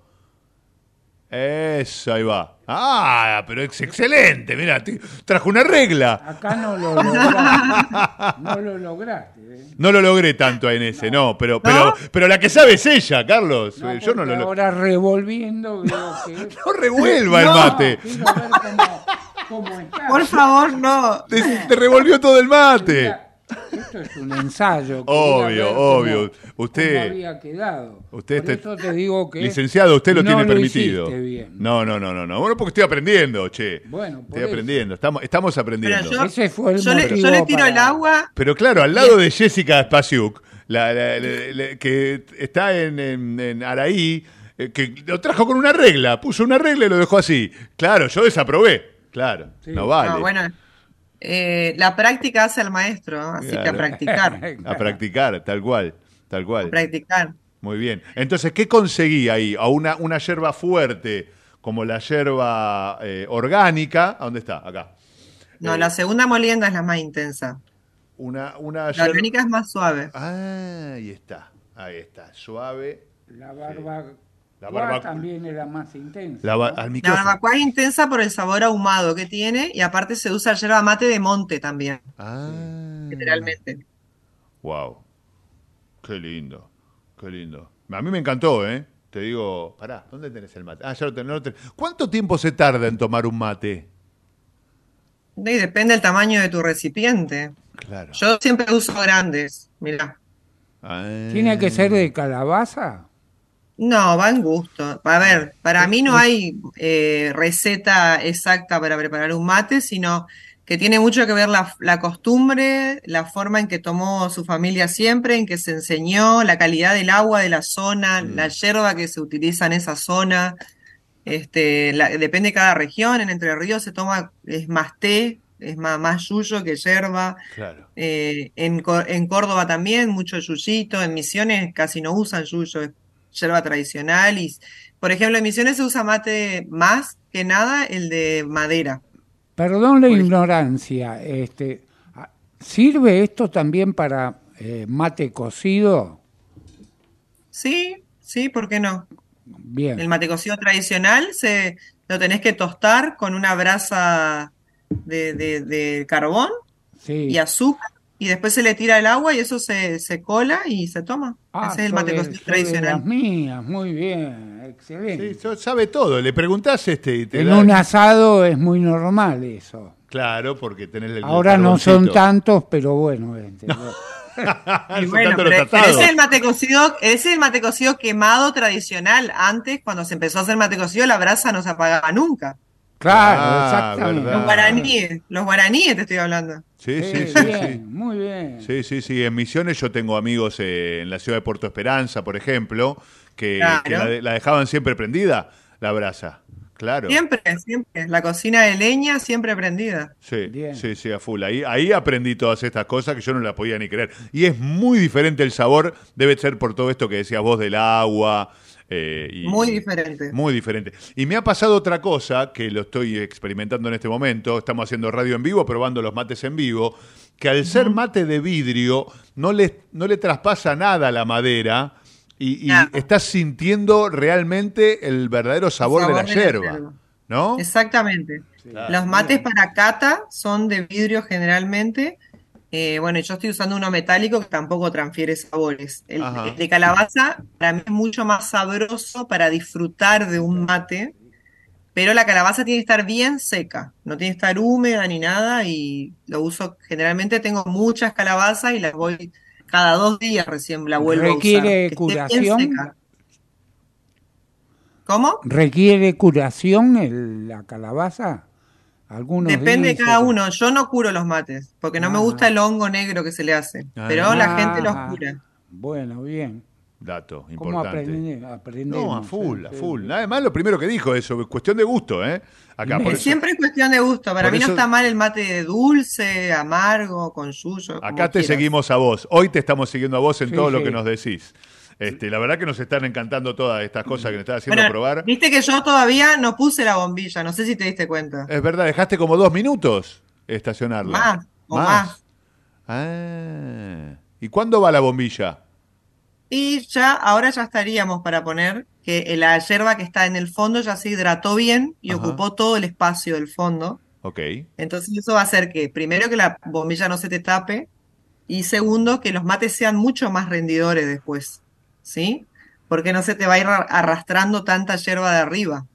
Eso, ahí va. Ah, pero es excelente. Mira, trajo una regla.
Acá no lo lograste. no lo lograste. ¿eh?
No lo logré tanto en ese, no, pero, pero, pero la que sabe es ella, Carlos.
No,
Yo no lo logré.
Ahora revolviendo veo [laughs] que...
No revuelva el
No.
mate.
Quiero ver cómo, cómo está.
Por favor, no.
Te, te revolvió todo el mate.
Esto es un ensayo.
Obvio,
cómo-
obvio.
cómo
Usted,
había quedado.
usted
Por
este-
eso te digo que
licenciado, usted lo
no
tiene
lo
permitido.
bien.
No, no, no, no, no. Bueno, porque estoy aprendiendo, che.
Bueno,
Estoy
eso.
aprendiendo, estamos, estamos aprendiendo.
Pero yo,
Ese fue el
yo le, yo le tiro
para-
el agua.
Pero claro, al lado de Jessica Spasiuk, la, la- la- la- que está en, en- en Araí, eh, que lo trajo con una regla, puso una regla y lo dejó así. Claro, yo desaprobé. Claro, no vale.
No, bueno, eh, la práctica hace al maestro, así que a practicar. [laughs]
A practicar, tal cual, tal
A
cual.
practicar.
Muy bien. Entonces, ¿qué conseguí ahí? A una, una yerba fuerte, como la yerba eh, orgánica. ¿A dónde está? Acá.
No, la segunda molienda es la más intensa.
Una, una
La
yerba-
orgánica es más suave.
Ah, ahí está. Ahí está. Suave.
La barba
La barba-
también era más intensa.
La ba-
barbacoa es intensa por el sabor ahumado que tiene y aparte se usa yerba mate de monte también,
Ah.
generalmente.
Wow. Qué lindo. Qué lindo. A mí me encantó, ¿eh? Te digo, pará, ¿dónde tenés el mate? Ah, ya lo tenés. no lo tenés. ¿Cuánto tiempo se tarda en tomar un mate?
Y depende del tamaño de tu recipiente.
Claro.
Yo siempre uso grandes, mirá.
Ah.
¿Tiene que ser de calabaza?
No, va en gusto. A ver, para mí no hay eh, receta exacta para preparar un mate, sino que tiene mucho que ver la, la costumbre, la forma en que tomó su familia siempre, en que se enseñó, la calidad del agua de la zona, la yerba que se utiliza en esa zona. Este, la- depende de cada región. En Entre Ríos se toma, es más té, es más, más yuyo que yerba.
Claro.
Eh, en, en Córdoba también, mucho yuyito. En Misiones casi no usan yuyo, es yerba tradicional. Y, por ejemplo, en Misiones se usa mate más que nada el de madera.
Perdón la ignorancia. Este, ah, ¿Sirve esto también para eh, mate cocido?
Sí, sí, ¿por qué no?
Bien.
El mate cocido tradicional se, lo tenés que tostar con una brasa de, de- de carbón
Sí.
y azúcar. Y después se le tira el agua y eso se, se cola y se toma.
Ah,
Ese es el mate
sos de las
tradicional.
mías, muy bien, excelente.
Sí, sabe todo. Le preguntás este y te
en
da-
un asado es muy normal eso.
Claro, porque tenés el. el
Ahora no son tantos, pero bueno. este, [laughs]
Y
Son
bueno,
tantos
pero,
los
pero ese es el mate cocido, ese es el mate cocido quemado tradicional. Antes, cuando se empezó a hacer mate cocido, la brasa no se apagaba nunca.
Claro,
Ah,
exactamente.
verdad.
Los guaraníes, los guaraníes te estoy hablando.
Sí, sí,
Sí,
sí,
bien,
sí.
muy bien.
Sí, sí, sí. En Misiones yo tengo amigos eh, en la ciudad de Puerto Esperanza, por ejemplo, que,
Claro.
que la, de- la dejaban siempre prendida. la brasa. Claro.
Siempre, siempre. La cocina de leña siempre prendida.
Sí, sí, sí, a full. Ahí, ahí aprendí todas estas cosas que yo no las podía ni creer. Y es muy diferente el sabor, debe ser por todo esto que decías vos del agua. Eh, y-
Muy diferente.
Muy diferente. Y me ha pasado otra cosa, que lo estoy experimentando en este momento, estamos haciendo radio en vivo, probando los mates en vivo, que al ser mate de vidrio no le, no le traspasa nada a la madera y, y estás sintiendo realmente el verdadero sabor, de la yerba. ¿No?
Exactamente. Los mates para cata son de vidrio generalmente. Eh, bueno, yo estoy usando uno metálico que tampoco transfiere sabores. El, de calabaza para mí es mucho más sabroso para disfrutar de un mate, pero la calabaza tiene que estar bien seca, no tiene que estar húmeda ni nada y lo uso generalmente tengo muchas calabazas y las voy cada dos días recién la vuelvo a usar.
¿Requiere curación?
¿Cómo?
¿Requiere curación el- la calabaza? Algunos
Depende de cada uno. Yo no curo los mates, porque no me
Ah.
gusta el hongo negro que se le hace. Pero la gente los
Ah,
cura.
Bueno, bien.
Dato
¿Cómo
importante. No, a full,
eh?
a full. Además, lo primero que dijo eso, es cuestión de gusto, ¿eh? Acá, por eso-
Siempre es cuestión de gusto. Para
por
mí no está mal el mate de dulce, amargo, con como
Acá te
quieras.
seguimos a vos. Hoy te estamos siguiendo a vos en
Sí,
todo lo que nos decís. Este, la verdad que nos están encantando todas estas cosas que nos estás haciendo
Bueno,
probar.
Viste que yo todavía no puse la bombilla, no sé si te diste cuenta.
Es verdad, dejaste como dos minutos estacionarla.
Más, o más.
Ah. ¿Y cuándo va la bombilla?
Y ya, ahora ya estaríamos para poner que la yerba que está en el fondo ya se hidrató bien y
Ajá.
ocupó todo el espacio del fondo.
Ok.
Entonces eso va a hacer que, primero, que la bombilla no se te tape y segundo, que los mates sean mucho más rendidores después, ¿sí? Porque no se te va a ir ar- arrastrando tanta yerba de arriba.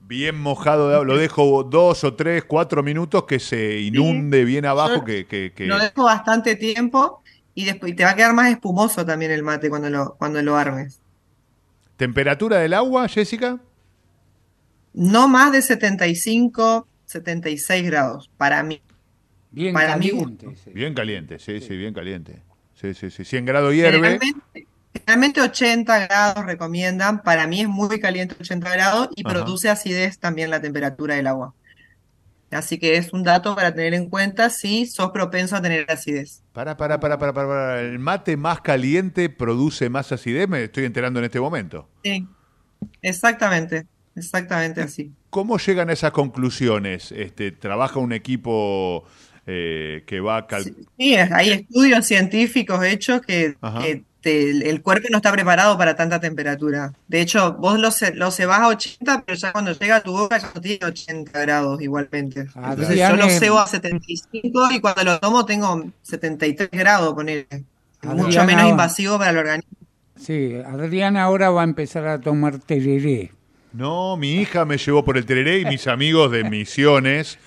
Bien mojado de agua. Lo dejo dos o tres, cuatro minutos que se inunde bien abajo.
Yo
Que, que, que-
Lo dejo bastante tiempo y después y te va a quedar más espumoso también el mate cuando lo, cuando lo armes.
¿Temperatura del agua, Jessica?
No más de 75, 76 grados, para mí.
Bien
para mí,
caliente.
Bien caliente, sí, sí, bien caliente. Sí, sí, sí. 100 grados hierve.
Generalmente, generalmente 80 grados recomiendan. Para mí es muy caliente 80 grados y
Ajá.
produce acidez también la temperatura del agua. Así que es un dato para tener en cuenta si sos propenso a tener acidez.
Para, para, para, para, para, para. El mate más caliente produce más acidez, me estoy enterando en este momento.
Sí, exactamente, exactamente así.
¿Cómo llegan a esas conclusiones? Este, ¿Trabaja un equipo eh, que va a
Sí, hay estudios científicos hechos que te- el, cuerpo no está preparado para tanta temperatura. De hecho, vos lo, lo cebás a 80, pero ya cuando llega a tu boca ya no tiene 80 grados igualmente. Entonces yo lo cebo a 75 y cuando lo tomo tengo 73 grados, poner Mucho
Adriana-
menos invasivo para el organismo.
Sí, Adriana ahora va a empezar a tomar tereré.
No, mi hija me llevó por el tereré y mis amigos de Misiones,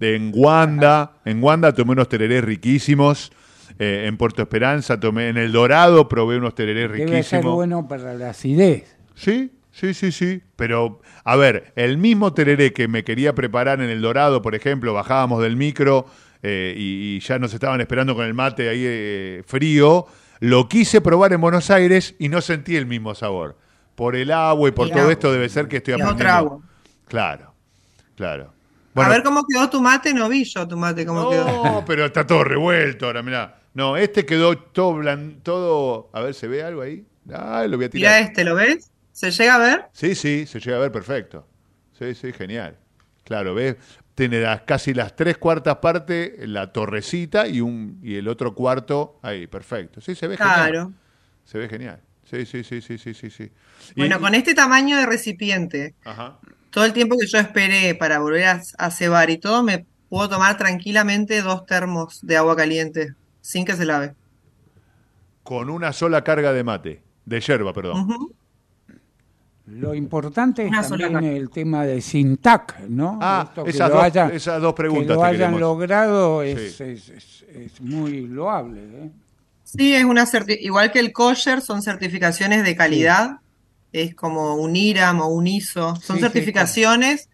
de en Wanda. En Wanda tomé unos tererés riquísimos. Eh, en Puerto Esperanza tomé, en El Dorado probé unos tererés
Debe ser
riquísimos.
bueno para la acidez.
Sí, sí, sí, sí. Pero, a ver, el mismo tereré que me quería preparar en El Dorado, por ejemplo, bajábamos del micro eh, y, y ya nos estaban esperando con el mate ahí eh, frío. Lo quise probar en Buenos Aires y no sentí el mismo sabor. Por el agua y por
Y
todo esto debe ser que estoy
es
aprendiendo.
otra agua.
Claro, claro.
a ver cómo quedó tu mate, no vi yo tu mate cómo quedó.
No, pero está todo revuelto ahora, mirá. No, este quedó todo blan- todo. A ver, ¿se ve algo ahí? Ah, lo voy a
Mira
tirar.
este, ¿lo ves? ¿Se llega a ver?
Sí, sí, se llega a ver perfecto. Sí, sí, genial. Claro, ves, tiene las, casi las tres cuartas partes, la torrecita y un y el otro cuarto ahí, perfecto. Sí, se ve genial.
Claro.
Se ve genial. Sí, sí, sí, sí, sí, sí, sí. Y-
Bueno, con este tamaño de recipiente,
Ajá.
todo el tiempo que yo esperé para volver a, a cebar y todo, me puedo tomar tranquilamente dos termos de agua caliente sin que se lave.
Con una sola carga de mate, de yerba, perdón.
Lo importante
Una
es también el tema de Sintac, ¿no?
Ah,
Esto que
esas
lo
dos-
haya-
esas dos preguntas
Que lo hayan
queremos.
logrado es,
Sí.
es- es- es muy loable. ¿eh?
Sí, es una igual que el kosher, son certificaciones de calidad. Es como un IRAM o un ISO. Son
Sí, sí,
certificaciones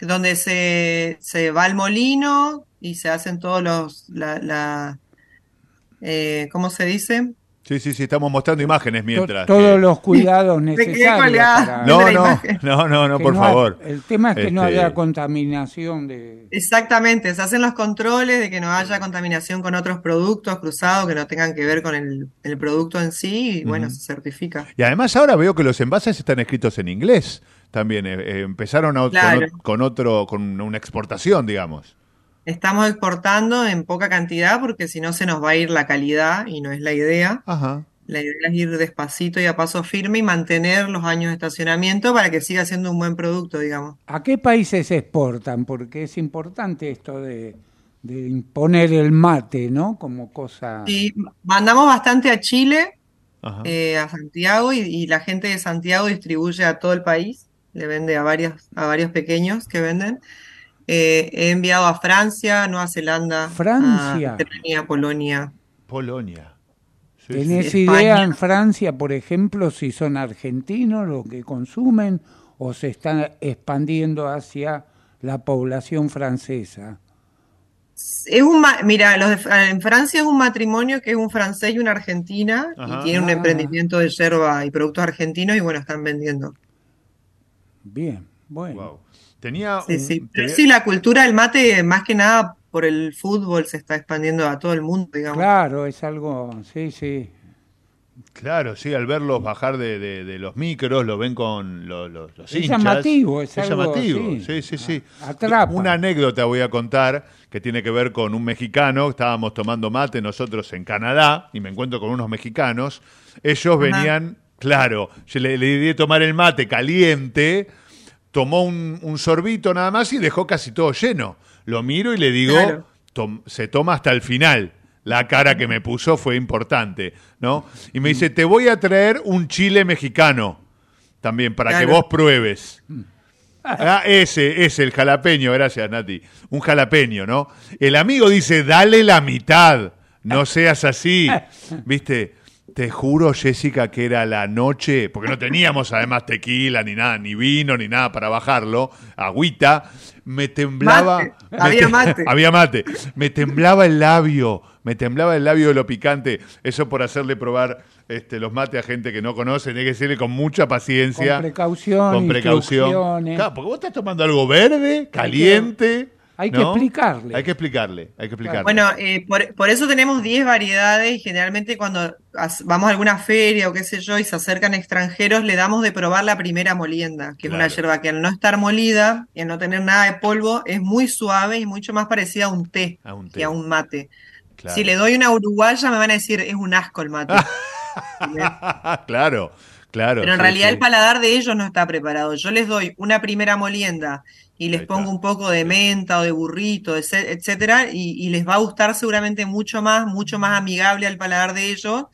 donde se, se va al molino y se hacen todos los, la, la- eh, ¿cómo se dice?
Sí, sí, sí, estamos mostrando imágenes mientras.
Todos
que-
los cuidados [laughs] necesarios. para-
No, no, no, no, no, por
no ha-
favor.
el tema es que no
Este,
haya contaminación de.
Exactamente, se hacen los controles de que no haya contaminación con otros productos cruzados que no tengan que ver con el, el producto en sí y bueno, se certifica.
Y además ahora veo que los envases están escritos en inglés también. eh, eh, empezaron a-
Claro.
con otro, con una exportación, digamos.
Estamos exportando en poca cantidad porque si no se nos va a ir la calidad y no es la idea.
Ajá.
La idea es ir despacito y a paso firme y mantener los años de estacionamiento para que siga siendo un buen producto, digamos.
¿A qué países exportan? Porque es importante esto de, de imponer el mate, ¿no? Como cosa.
Y mandamos bastante a Chile,
Ajá.
eh, a Santiago y, y la gente de Santiago distribuye a todo el país, le vende a varios, a varios pequeños que venden. Eh, he enviado a Francia, Nueva Zelanda,
Francia.
a Polonia.
Polonia. Sí,
¿Tenés
sí.
idea
España.
en Francia, por ejemplo, si son argentinos los que consumen o se están expandiendo hacia la población francesa?
Es un, ma- mira, los de- en Francia es un matrimonio que es un francés y una argentina
Ajá.
y tiene un
Ah.
emprendimiento de yerba y productos argentinos y bueno, están vendiendo.
Bien, bueno.
Wow. Tenía
Sí,
un-
sí. Pero
tenía-
sí, la cultura del mate, más que nada por el fútbol, se está expandiendo a todo el mundo, digamos.
Claro, es algo, sí, sí.
Claro, sí, al verlos bajar de, de- de los micros, lo ven con los, los, los
Es
hinchas.
llamativo, es algo,
llamativo,
sí.
sí, sí.
Atrapa.
Una anécdota voy a contar que tiene que ver con un mexicano. Estábamos tomando mate nosotros en Canadá y me encuentro con unos mexicanos. Ellos venían, claro, yo le, le di de tomar el mate caliente, tomó un, un sorbito nada más y dejó casi todo lleno. Lo miro y le digo,
Claro.
"Tom- se toma hasta el final. La cara que me puso fue importante, ¿no? Y me dice, te voy a traer un chile mexicano también para que vos pruebes. Ah, ese, ese, el jalapeño, gracias Nati. Un jalapeño, ¿no? El amigo dice, dale la mitad, no seas así. ¿Viste? Te juro, Jessica, que era la noche, porque no teníamos además tequila, ni nada, ni vino, ni nada para bajarlo, agüita. Me temblaba.
Mate,
me
había mate. [laughs]
había mate. Me temblaba el labio, me temblaba el labio de lo picante. Eso por hacerle probar este, los mates a gente que no conoce, hay que decirle con mucha paciencia.
Con precaución,
Con precaución. Claro, porque vos estás tomando algo verde, caliente.
Hay que explicarle.
Hay que explicarle, hay que explicarle.
Bueno, eh, por, por eso tenemos 10 variedades y generalmente cuando vamos a alguna feria o qué sé yo y se acercan extranjeros, le damos de probar la primera molienda, que es una yerba que al no estar molida y al no tener nada de polvo, es muy suave y mucho más parecida a un té
A un té.
que a un mate.
Claro.
Si le doy una uruguaya me van a decir, es un asco el mate. [laughs]
claro, claro.
Pero en
sí,
realidad
sí.
el paladar de ellos no está preparado. Yo les doy una primera molienda y les pongo un poco de menta o de burrito, etcétera, y, y les va a gustar seguramente mucho más, mucho más amigable al paladar de ellos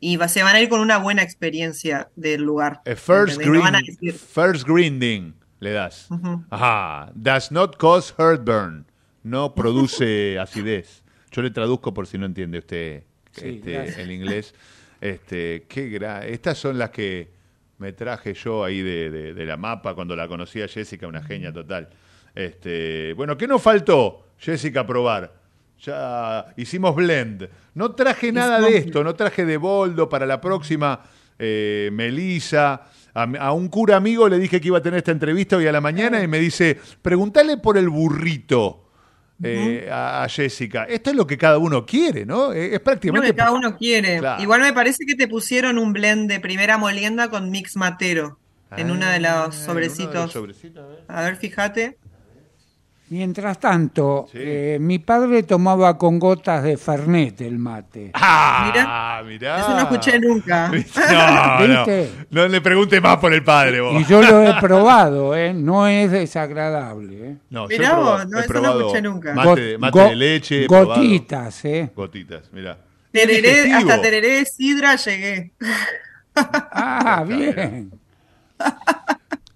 y va- se van a ir con una buena experiencia del lugar.
Eh, first, green-
decir,
first grinding le das. Ajá. Does not cause heartburn. No produce [laughs] acidez. Yo le traduzco por si no entiende usted
Sí,
este, el inglés. Este, qué gra- Estas son las que me traje yo ahí de, de- de la mapa cuando la conocí a Jessica, una genia total. Este, bueno, ¿qué nos faltó, Jessica, probar? Ya hicimos blend. No traje nada de esto, no traje de boldo para la próxima. Eh, Melisa, a, a un cura amigo le dije que iba a tener esta entrevista hoy a la mañana y me dice, pregúntale por el burrito eh, a, a Jessica. Esto es lo que cada uno quiere, ¿no? Eh, Es,
lo
prácticamente...
que cada uno quiere.
Claro.
Igual me parece que te pusieron un blend de primera molienda con mix matero en uno de
Ah,
los
uno de
sobrecitos.
los sobrecitos, a ver.
A ver, fíjate.
Mientras tanto, eh, mi padre tomaba con gotas de Fernet el mate.
Ah, mirá.
Eso no escuché nunca. [laughs] [laughs]
No.
¿Viste?
No le pregunte más por el padre, vos.
Y yo lo he [laughs] probado, ¿eh? No es desagradable, ¿eh?
No, yo
Mirá
he probado-
vos, no,
he
eso no
probado
escuché nunca.
Mate, mate
go-
de leche. he probado.
Gotitas, ¿eh?
Gotitas, mirá.
Tereré, hasta tereré de sidra llegué.
Ah, bien.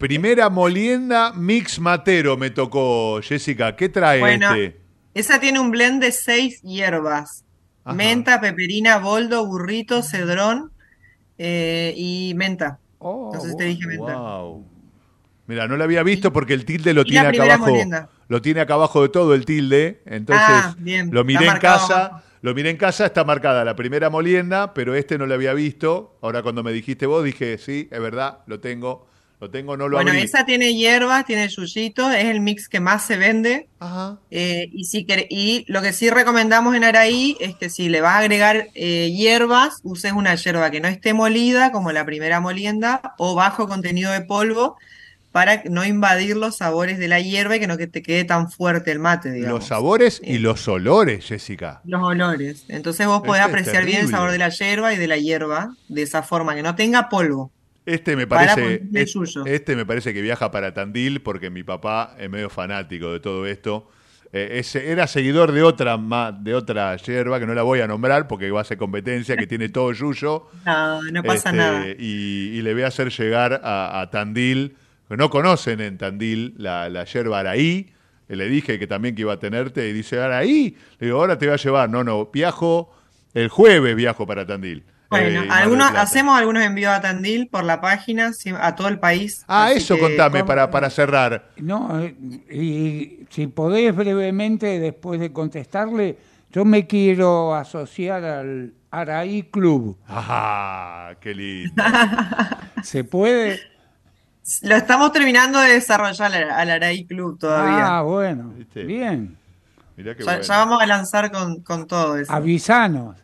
Primera molienda mix matero me tocó, Jessica. ¿Qué trae
Bueno,
este?
esa tiene un blend de seis hierbas.
Ajá.
Menta, peperina, boldo, burrito, cedrón eh, y menta.
Oh,
No sé si te dije menta.
Wow. Mira, no lo había visto porque el tilde lo
y
tiene
la
acá abajo.
molienda.
Lo tiene acá abajo de todo el tilde. Entonces
Ah, bien,
lo miré en casa. Lo miré en casa, está marcada la primera molienda, pero este no lo había visto. Ahora cuando me dijiste vos dije, sí, es verdad, lo tengo. Lo tengo, no lo
Bueno,
abrí.
esa tiene hierbas, tiene yuyito, es el mix que más se vende. Eh, y, si y lo que sí recomendamos en Araí es que si le vas a agregar eh, hierbas, uses una hierba que no esté molida, como la primera molienda, o bajo contenido de polvo, para no invadir los sabores de la hierba y que no que te quede tan fuerte el mate, digamos.
Los sabores y los olores, Jessica.
Los olores. Entonces vos podés
Este
apreciar bien el sabor de la hierba y de la hierba de esa forma, que no tenga polvo.
Este me parece, es- este me parece que viaja para Tandil porque mi papá es medio fanático de todo esto. Eh, era seguidor de otra de otra yerba que no la voy a nombrar porque va a ser competencia que tiene todo yuyo. [laughs]
No, no pasa
Este,
nada.
Y, y le voy a hacer llegar a, a Tandil, que no conocen en Tandil la, la yerba Araí. Eh, Le dije que también que iba a tenerte y dice, Araí. Le digo, ahora te voy a llevar. No, no, viajo, el jueves viajo para Tandil.
Bueno,
Eh,
algunos, hacemos algunos envíos a Tandil por la página, a todo el país.
Ah, eso
que
contame para, para cerrar.
No, eh, y si podés brevemente, después de contestarle, yo me quiero asociar al Araí Club.
Ajá, qué lindo. [laughs]
¿Se puede?
Lo estamos terminando de desarrollar al, Araí Club todavía.
Ah, bueno, bien.
Mirá qué
ya,
bueno.
ya vamos a lanzar con, con todo eso.
Avisanos.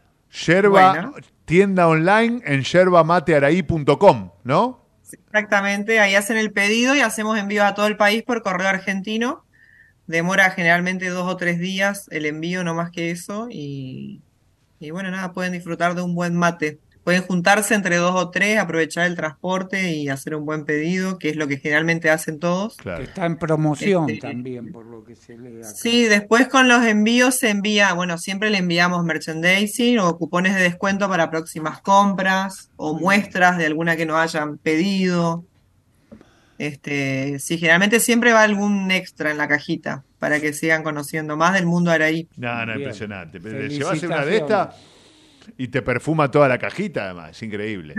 Yerba,
Bueno.
Tienda online en yerbamatearaí.com, ¿no?
Exactamente, ahí hacen el pedido y hacemos envío a todo el país por correo argentino. Demora generalmente dos o tres días el envío, no más que eso. Y, y bueno, nada, pueden disfrutar de un buen mate. Pueden juntarse entre dos o tres, aprovechar el transporte y hacer un buen pedido, que es lo que generalmente hacen todos.
Está en promoción
Este,
también, por lo que se lee acá.
Sí, después con los envíos se envía, bueno, siempre le enviamos merchandising o cupones de descuento para próximas compras o muestras de alguna que nos hayan pedido. Este, sí, generalmente siempre va algún extra en la cajita para que sigan conociendo más del mundo Araí.
No, no,
Bien.
impresionante. Pero le llevas una de estas y te perfuma toda la cajita, además. Es increíble.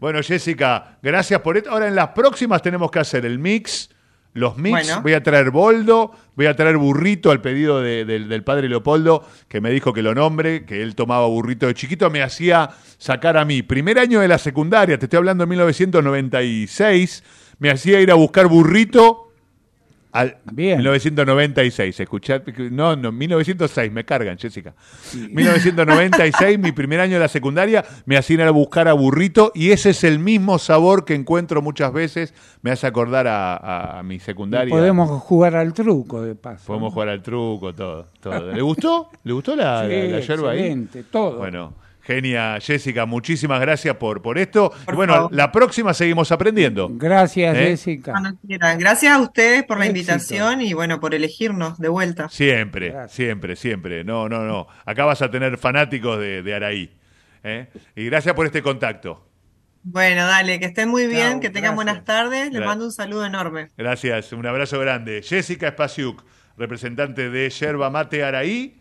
bueno, Jessica, gracias por esto. Ahora en las próximas tenemos que hacer el mix. Los mix,
Bueno.
voy a traer boldo, voy a traer burrito al pedido de- del- del padre Leopoldo, que me dijo que lo nombre, que él tomaba burrito de chiquito, me hacía sacar a mí. Primer año de la secundaria, te estoy hablando de 1996, me hacía ir a buscar burrito al 1996, escuchad, no, no, 1906, me cargan, Jessica. 1996, mi primer año de la secundaria, me hacían ir a buscar a burrito y ese es el mismo sabor que encuentro muchas veces, me hace acordar a, a- a mi secundaria.
Podemos jugar al truco, de paso.
Podemos jugar al truco, todo. todo. ¿Le gustó? ¿Le gustó la,
Sí,
la- la yerba ahí?
todo.
Bueno, genia, Jessica, muchísimas gracias por, por esto. Y bueno,
favor.
la próxima seguimos aprendiendo.
Gracias,
¿Eh?
Jessica.
Cuando quieran. Gracias a ustedes por la
Éxito.
invitación y bueno, por elegirnos de vuelta.
Siempre, siempre, siempre. No, no, no. Acá vas a tener fanáticos de, de Araí. ¿eh? Y gracias por este contacto.
Bueno, dale, que estén muy bien, que tengan
gracias.
buenas tardes. Les mando un saludo enorme.
Gracias, un abrazo grande. Jessica Spasiuk, representante de Yerba Mate Araí.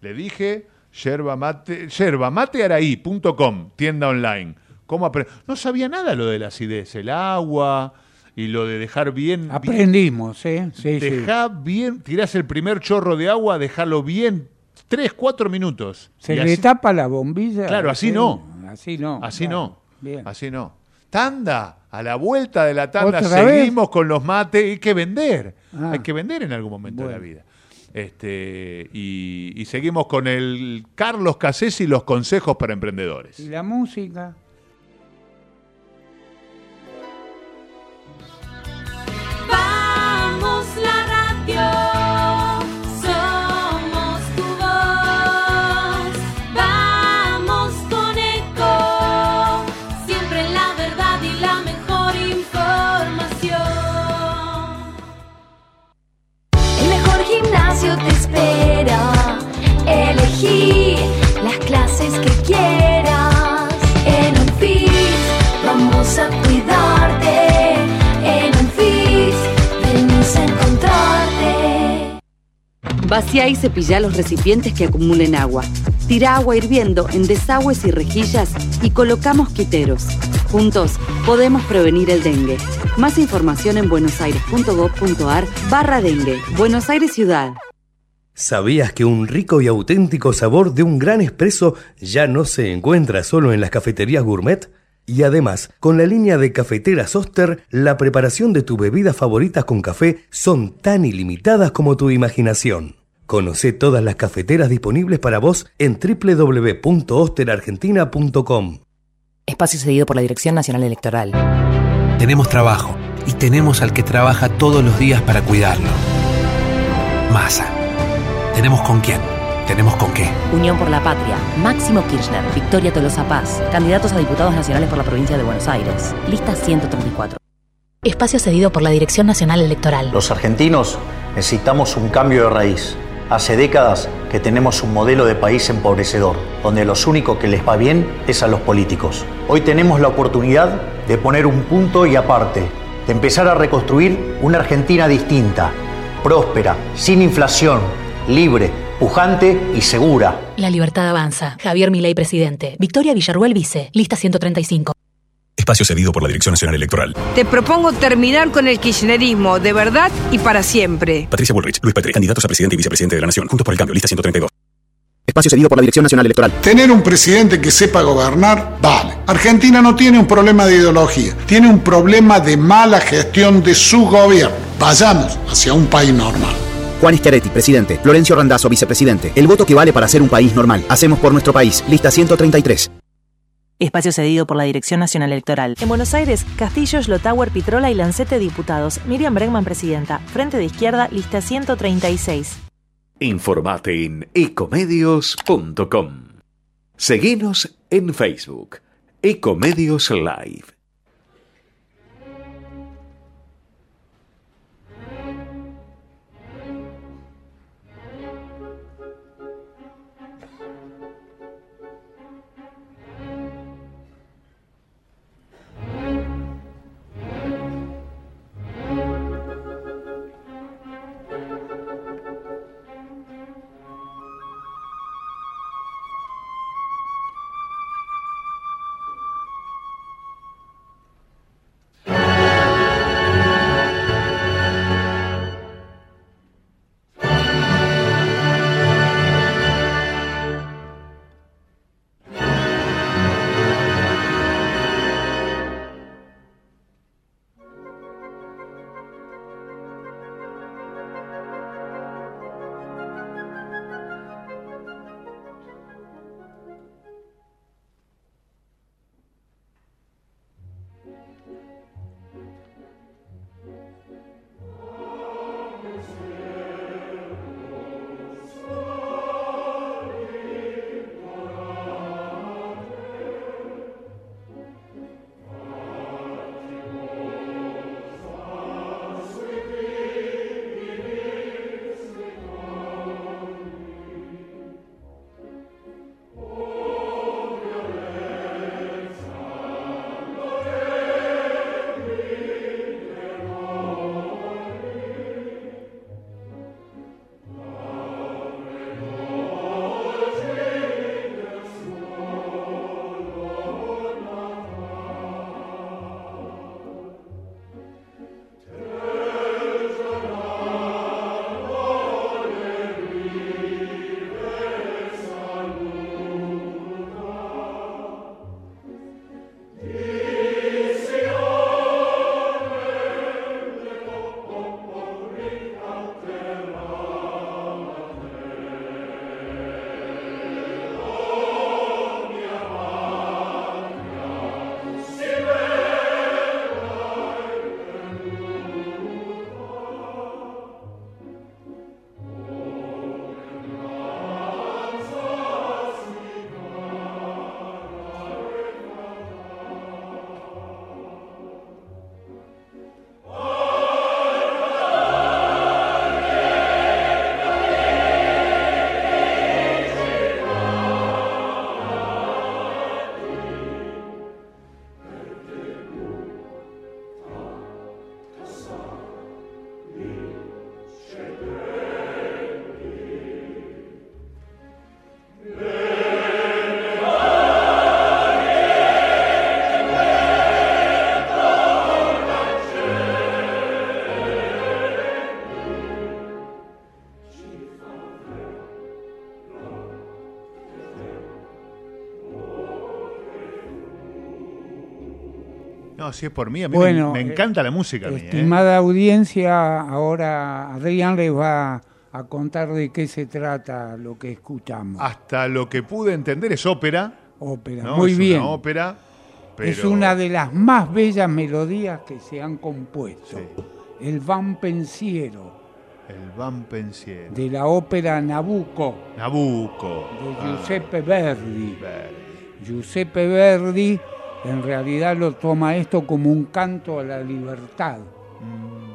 Le dije, yerba mate, yerbamatearaí.com, tienda online. ¿Cómo no sabía nada lo de la acidez, el agua y lo de dejar bien.
Aprendimos, ¿eh? Sí, sí.
Dejá bien, tirás el primer chorro de agua, dejarlo bien, tres, cuatro minutos.
¿Se le
así-
tapa la bombilla?
Claro, así
Sí,
no.
Así no.
Así
claro.
no.
Bien.
Así no. Tanda, a la vuelta de la tanda seguimos con los mates. Hay que vender.
Ah.
Hay que vender en algún momento de la vida. Este, y, y seguimos con el Carlos Casés y los consejos para emprendedores.
¿Y la música?
Vacía y cepilla los recipientes que acumulen agua. Tira agua hirviendo en desagües y rejillas y colocamos quiteros. Juntos podemos prevenir el dengue. Más información en buenosaires.gov.ar barra dengue. Buenos Aires Ciudad.
¿Sabías que un rico y auténtico sabor de un gran espresso ya no se encuentra solo en las cafeterías gourmet? Y además, con la línea de cafeteras Oster, la preparación de tu bebida favorita con café son tan ilimitadas como tu imaginación. Conoce todas las cafeteras disponibles para vos en www.osterargentina.com.
Espacio cedido por la Dirección Nacional Electoral.
Tenemos trabajo y tenemos al que trabaja todos los días para cuidarlo. Masa. Tenemos con quién. Tenemos con qué.
Unión por la Patria. Máximo Kirchner. Victoria Tolosa Paz. Candidatos a diputados nacionales por la provincia de Buenos Aires. Lista 134.
Espacio cedido por la Dirección Nacional Electoral.
Los argentinos necesitamos un cambio de raíz. Hace décadas que tenemos un modelo de país empobrecedor, donde los únicos que les va bien es a los políticos. Hoy tenemos la oportunidad de poner un punto y aparte, de empezar a reconstruir una Argentina distinta, próspera, sin inflación, libre, pujante y segura.
La libertad avanza. Javier Milei, presidente. Victoria Villarruel, vice. Lista 135.
Espacio cedido por la Dirección Nacional Electoral.
Te propongo terminar con el kirchnerismo de verdad y para siempre.
Patricia Bullrich, Luis Petri, candidatos a presidente y vicepresidente de la Nación. Juntos por el cambio. Lista 132.
Espacio cedido por la Dirección Nacional Electoral.
Tener un presidente que sepa gobernar, vale. Argentina no tiene un problema de ideología, tiene un problema de mala gestión de su gobierno. Vayamos hacia un país normal.
Juan Schiaretti, presidente. Florencio Randazzo, vicepresidente. El voto que vale para ser un país normal. Hacemos por nuestro país. Lista 133.
Espacio cedido por la Dirección Nacional Electoral. En Buenos Aires, Castillo, Slotower, Pitrola y Lancete diputados. Miriam Bregman presidenta. Frente de Izquierda, lista 136.
Informate en ecomedios.com. Seguinos en Facebook. Ecomedios Live.
No, si es por mí, a mí
Bueno,
me, me
eh,
encanta la música. mí, ¿eh?
Estimada audiencia, ahora Adrián les va a contar de qué se trata lo que escuchamos.
Hasta lo que pude entender es ópera.
Ópera,
¿no?
muy
es
bien.
Una ópera, pero...
Es una de las más bellas melodías que se han compuesto. El Van Pensiero,
El Van Pensiero.
de la ópera Nabucco,
Nabucco.
de
Ah,
Giuseppe Verdi. Giuseppe Verdi en realidad lo toma esto como un canto a la libertad.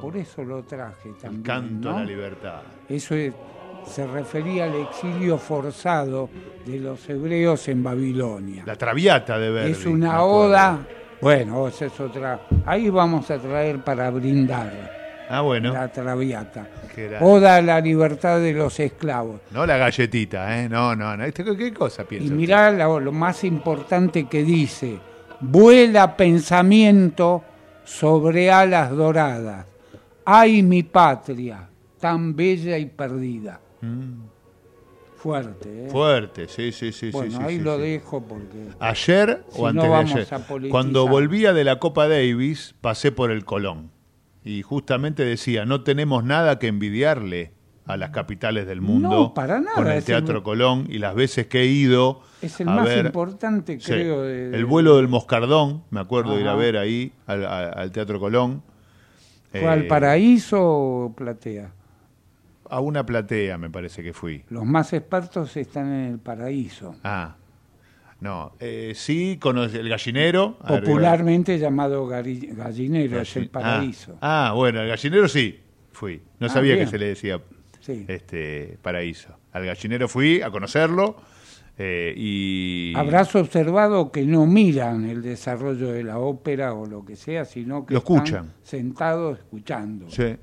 Por eso lo traje también.
Mm. Canto
¿no?
a la libertad.
Eso es- se refería al exilio forzado de los hebreos en Babilonia.
La Traviata de Verdi.
es una oda. Bueno, esa es otra. Ahí vamos a traer para brindar
Ah, bueno.
la traviata. Oda a la libertad de los esclavos.
No la galletita, ¿eh? No, no, no. ¿Este ¿Qué, cosa
Y
piensa?
mirá lo, lo más importante que dice, vuela pensamiento sobre alas doradas. Ay, mi patria, tan bella y perdida. Fuerte, ¿eh?
Mm. Fuerte, sí, sí, sí.
Bueno,
sí,
ahí
sí,
lo
sí.
dejo porque...
Ayer
Si
o
no
antes de ayer,
a
cuando volvía de la Copa Davis, pasé por el Colón. Y justamente decía, no tenemos nada que envidiarle a las capitales del mundo
No, para nada,
con el- Teatro Colón y las veces que he ido
Es el
a
más
ver
importante,
Sí,
creo. de- de-
el vuelo del Moscardón, me acuerdo de ir a ver ahí al, al- al Teatro Colón.
¿Cuál,
Eh,
Paraíso o Platea?
A una platea me parece que fui.
Los más expertos están en el Paraíso,
Ah, no, eh, sí, con el gallinero.
popularmente llamado gallinero, es el
Galli-
Paraíso.
Ah, ah, bueno, el gallinero sí, fui. No
Ah,
sabía
bien.
que se le decía
Sí.
este paraíso. Al gallinero fui a conocerlo eh, y...
Habrás observado que no miran el desarrollo de la ópera o lo que sea, sino que
Lo
están
escuchan.
sentados escuchando.
Sí,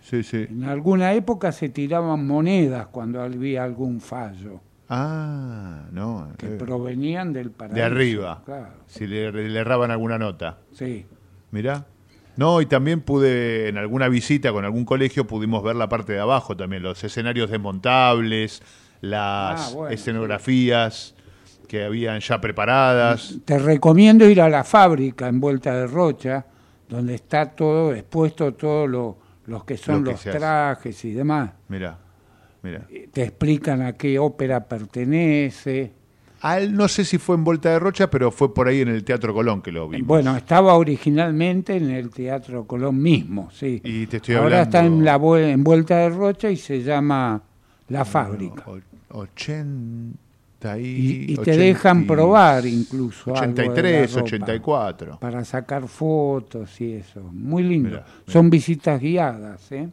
sí, sí.
En alguna época se tiraban monedas cuando había algún fallo,
Ah, no.
que
eh,
provenían del paraíso.
de arriba.
Claro,
Si le, le erraban alguna nota.
sí.
Mirá. No, y también pude, en alguna visita con algún colegio, pudimos ver la parte de abajo también, los escenarios desmontables, las
Ah, bueno,
escenografías que habían ya preparadas.
Te recomiendo ir a la fábrica en Vuelta de Rocha, donde está todo expuesto, todos lo- los que son
Lo que
los
hace.
trajes y demás.
Mirá, mirá.
Te explican a qué ópera pertenece.
Al, no sé si fue en Volta de Rocha, pero fue por ahí en el Teatro Colón que lo vimos.
Bueno, estaba originalmente en el Teatro Colón mismo, sí.
Y te estoy
Ahora
hablando...
está en la en Vuelta de Rocha y se llama La Fábrica.
o- 80 y...
Y, y te
80
dejan probar incluso. algo de la
83,
ropa
84.
Para sacar fotos y eso. Muy lindo.
Mirá,
Son visitas guiadas, ¿eh?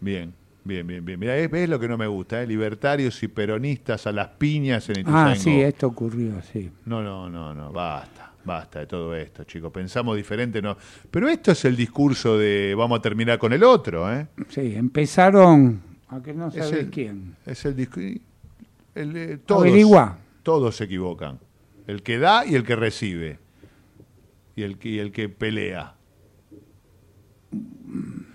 Bien, bien, bien, bien. Mirá, es, es lo que no me gusta, ¿eh? libertarios y peronistas a las piñas en
Ah,
Ituzaingó.
sí, esto ocurrió, sí.
No, no, no, no, basta, basta de todo esto, chicos. Pensamos diferente, no. Pero esto es el discurso de vamos a terminar con el otro, ¿eh?
Sí, empezaron, a que no
Es el-
quién.
Es el discurso. Todos,
Averigua.
todos se equivocan. El que da y el que recibe. Y el y el que pelea.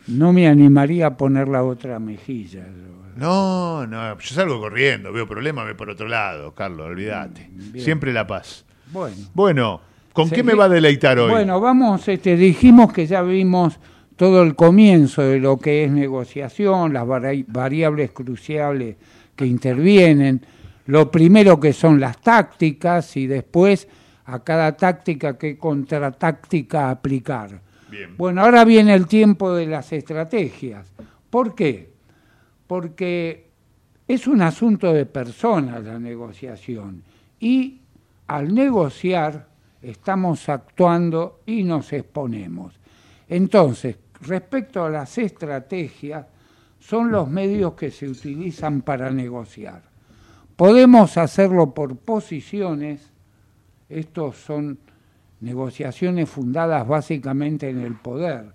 No me animaría a poner la otra mejilla.
No, no, yo salgo corriendo, veo problemas, ve por otro lado, Carlos, olvídate.
bien.
Siempre la paz.
Bueno.
Bueno, ¿con qué me va a deleitar hoy?
Bueno, vamos, este, dijimos que ya vimos todo el comienzo de lo que es negociación, las vari- variables cruciales que intervienen, lo primero que son las tácticas y después a cada táctica qué contratáctica aplicar. Bueno, ahora viene el tiempo de las estrategias. ¿Por qué? Porque es un asunto de personas la negociación y al negociar estamos actuando y nos exponemos. Entonces, respecto a las estrategias, son los medios que se utilizan para negociar. Podemos hacerlo por posiciones, estos son negociaciones fundadas básicamente en el poder,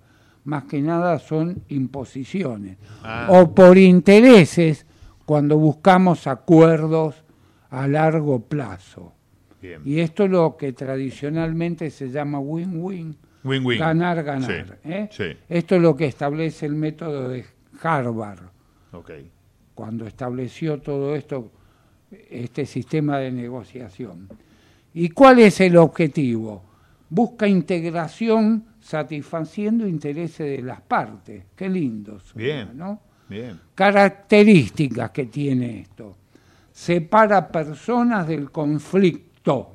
más que nada son imposiciones,
Ah.
o por intereses cuando buscamos acuerdos a largo plazo.
Bien.
Y esto es lo que tradicionalmente se llama win-win, ganar, ganar.
Sí,
¿eh?
sí.
Esto es lo que establece el método de Harvard,
Ok.
cuando estableció todo esto, este sistema de negociación. ¿Y cuál es el objetivo? busca integración satisfaciendo intereses de las partes. Qué lindo. suena,
Bien.
¿no?
Bien.
Características que tiene esto. Separa personas del conflicto.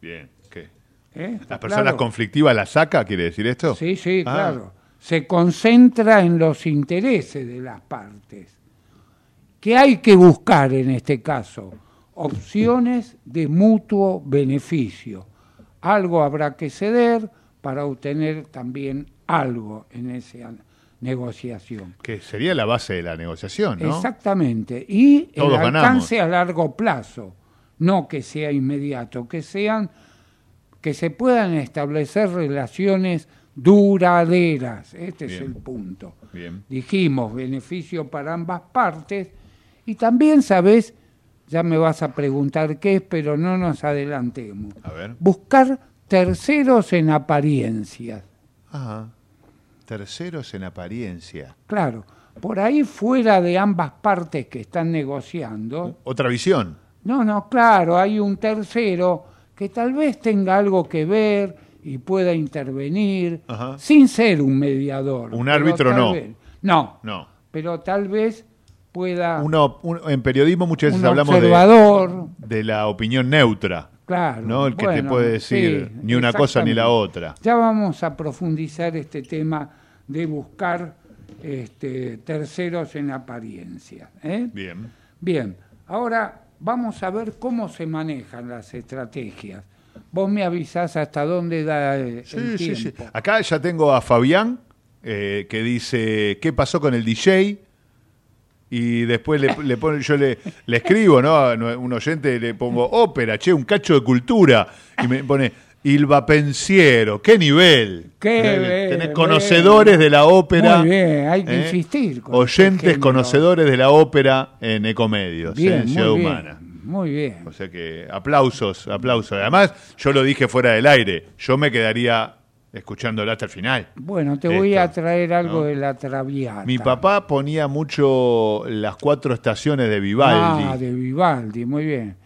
Bien. ¿Qué?
¿eh?
¿Las
¿Está
personas
claro?
conflictivas las saca, quiere decir esto?
Sí, sí,
Ah,
claro. Se concentra en los intereses de las partes. ¿Qué hay que buscar en este caso? Opciones de mutuo beneficio. Algo habrá que ceder para obtener también algo en esa negociación.
Que sería la base de la negociación, ¿no?
Exactamente. Y
Todos
el
ganamos.
alcance a largo plazo, no que sea inmediato, que sean que se puedan establecer relaciones duraderas. Este es el punto.
Bien.
Dijimos beneficio para ambas partes y también sabes, ya me vas a preguntar qué es, pero no nos adelantemos.
A ver.
Buscar terceros en apariencias.
Ajá. Terceros en apariencia.
Claro, por ahí fuera de ambas partes que están negociando,
Otra visión.
no, no, claro, hay un tercero que tal vez tenga algo que ver y pueda intervenir
Ajá.
sin ser un mediador.
Un árbitro no.
vez- no,
No.
pero tal vez pueda...
Uno, un- en periodismo muchas veces hablamos
observador.
de, de la opinión neutra.
Claro,
¿no? El que te puede decir
sí,
ni una cosa ni la otra.
Ya vamos a profundizar este tema de buscar este, terceros en apariencia. ¿eh?
Bien.
Bien, ahora vamos a ver cómo se manejan las estrategias. Vos me avisás hasta dónde da eh, el
Sí, sí, sí.
tiempo.
Acá ya tengo a Fabián, eh, que dice, ¿qué pasó con el DJ? Y después le, le pone- yo le, le escribo, ¿no? A un oyente le pongo ópera, che, un cacho de cultura. Y me pone, Ilva Pensiero, qué nivel.
Qué
Eh,
bien,
Tenés conocedores de la ópera.
Muy bien, hay que
¿eh?
insistir con
Oyentes conocedores de la ópera en Ecomedios,
Bien,
en
muy
Ciudad
bien,
Humana.
Muy bien.
O sea que aplausos, aplausos. Además, yo lo dije fuera del aire, yo me quedaría escuchándola hasta el final.
Bueno, te voy
Esto,
a traer algo
¿no?
de la Traviata.
Mi papá ponía mucho las cuatro estaciones de Vivaldi.
Ah, de Vivaldi, muy bien.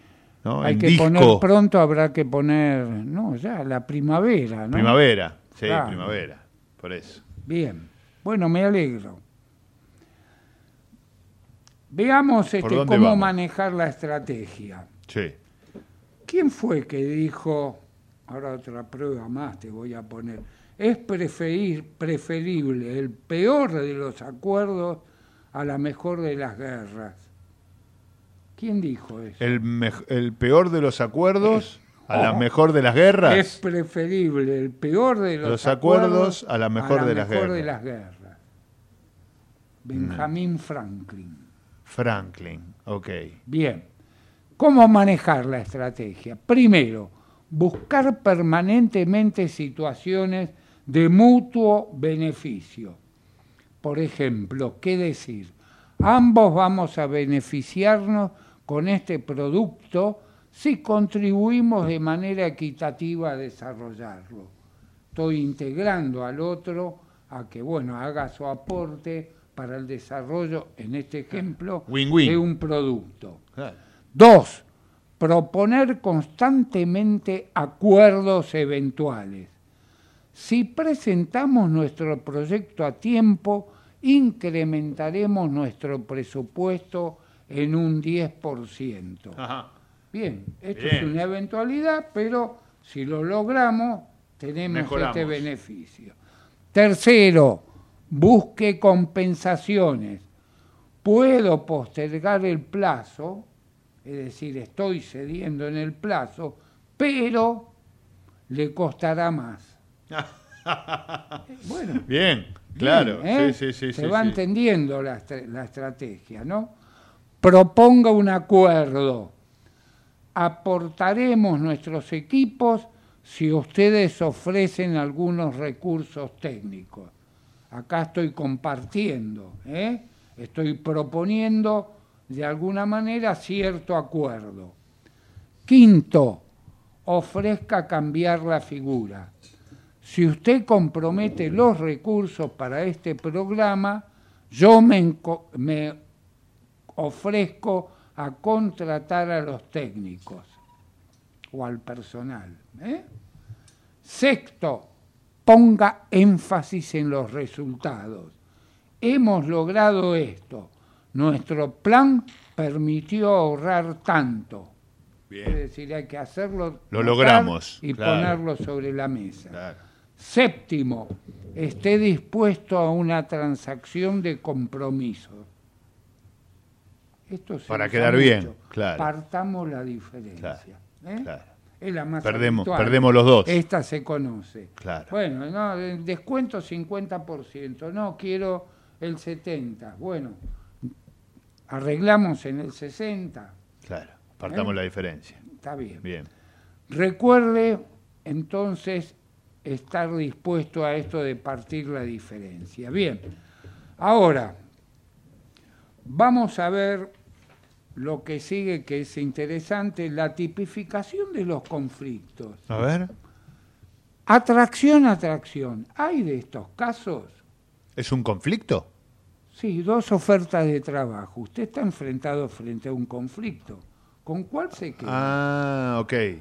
¿no?
Hay
En
que
disco.
poner pronto, habrá que poner, no, ya, la primavera, ¿no?
Primavera, sí,
Claro.
primavera, por eso.
Bien, bueno, me alegro. Veamos
¿Por
este, cómo
vamos?
manejar la estrategia.
Sí.
¿Quién fue que dijo, ahora otra prueba más te voy a poner, es preferir, preferible el peor de los acuerdos a la mejor de las guerras? ¿Quién dijo eso?
El, el peor de los acuerdos a la mejor de las guerras.
Es preferible el peor de los,
Los acuerdos a la mejor de las guerras.
de las guerras. Benjamin Franklin.
Franklin, ok.
Bien. ¿Cómo manejar la estrategia? Primero, buscar permanentemente situaciones de mutuo beneficio. Por ejemplo, ¿qué decir? Ambos vamos a beneficiarnos con este producto si contribuimos de manera equitativa a desarrollarlo. Estoy integrando al otro a que, bueno, haga su aporte para el desarrollo, en este ejemplo,
Win-win.
de un producto.
Claro.
Dos, proponer constantemente acuerdos eventuales. Si presentamos nuestro proyecto a tiempo, incrementaremos nuestro presupuesto en un 10%.
Ajá.
Bien, esto
Bien.
es una eventualidad, pero si lo logramos, tenemos
Mejoramos.
este beneficio. Tercero, busque compensaciones. Puedo postergar el plazo, es decir, estoy cediendo en el plazo, pero le costará más. [laughs] Bueno,
Bien, claro.
Bien, ¿eh?
Sí, sí, sí.
Se va entendiendo la, la estrategia, ¿no? Proponga un acuerdo. Aportaremos nuestros equipos si ustedes ofrecen algunos recursos técnicos. Acá estoy compartiendo, ¿eh? estoy proponiendo de alguna manera cierto acuerdo. Quinto, ofrezca cambiar la figura. Si usted compromete los recursos para este programa, yo me, ofrezco a contratar a los técnicos o al personal. ¿eh? Sexto, ponga énfasis en los resultados. Hemos logrado esto. Nuestro plan permitió ahorrar tanto.
Bien.
Es decir, hay que hacerlo
Lo logramos,
y
claro.
ponerlo sobre la mesa. Séptimo, esté dispuesto a una transacción de compromiso. Esto
Para quedar bien, claro.
Partamos la diferencia. ¿eh? Es la más
Perdemos-
habitual.
perdemos los dos.
Esta se conoce.
Claro.
Bueno, no, de- descuento 50%. No, quiero el 70%. Bueno, arreglamos en el 60%.
Claro, partamos
¿Eh?
la diferencia.
Está bien.
Bien.
Recuerde entonces estar dispuesto a esto de partir la diferencia. Bien, ahora vamos a ver lo que sigue que es interesante, la tipificación de los conflictos.
A ver,
Atracción, atracción. ¿Hay de estos casos?
¿es un conflicto?
Sí, dos ofertas de trabajo. Usted está enfrentado frente a un conflicto. ¿Con cuál se queda?
Ah, ok.
¿Eh?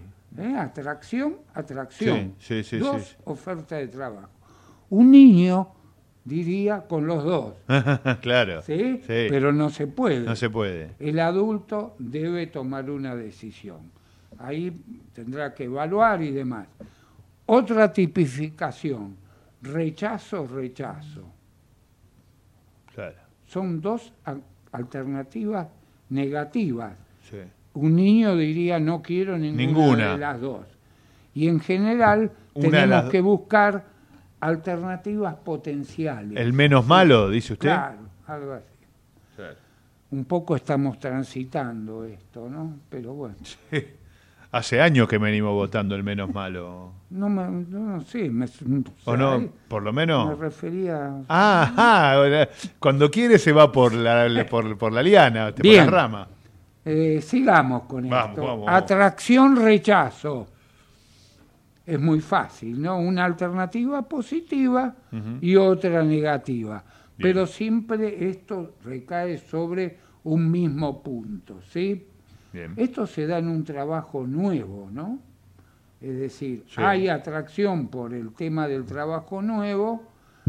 Atracción, atracción.
Sí, sí, sí,
dos ofertas de trabajo. Un niño diría con los dos, [laughs]
claro.
¿sí?
Sí.
Pero no se puede.
No se puede.
El adulto debe tomar una decisión. Ahí tendrá que evaluar y demás. Otra tipificación, rechazo, rechazo.
Claro.
Son dos alternativas negativas.
Sí.
Un niño diría no quiero ninguna,
Ninguna.
de las dos. Y en general
Una
tenemos
las-
que buscar alternativas potenciales.
El menos malo, dice usted.
Claro, algo así. Un poco estamos transitando esto, ¿no? Pero bueno. [laughs]
Hace años que venimos votando el menos malo.
No, me, no. Me,
¿O no? Por lo
Me
menos.
refería.
Ah, ah, cuando quiere se va por la, por, por la liana, por
Bien.
la rama.
Eh, sigamos con
Vamos,
esto.
vamos, vamos.
Atracción, rechazo. Es muy fácil, ¿no? Una alternativa positiva y otra negativa.
Bien.
Pero siempre esto recae sobre un mismo punto, ¿sí?
Bien.
Esto se da en un trabajo nuevo, ¿no? Es decir,
Sí.
hay atracción por el tema del trabajo nuevo,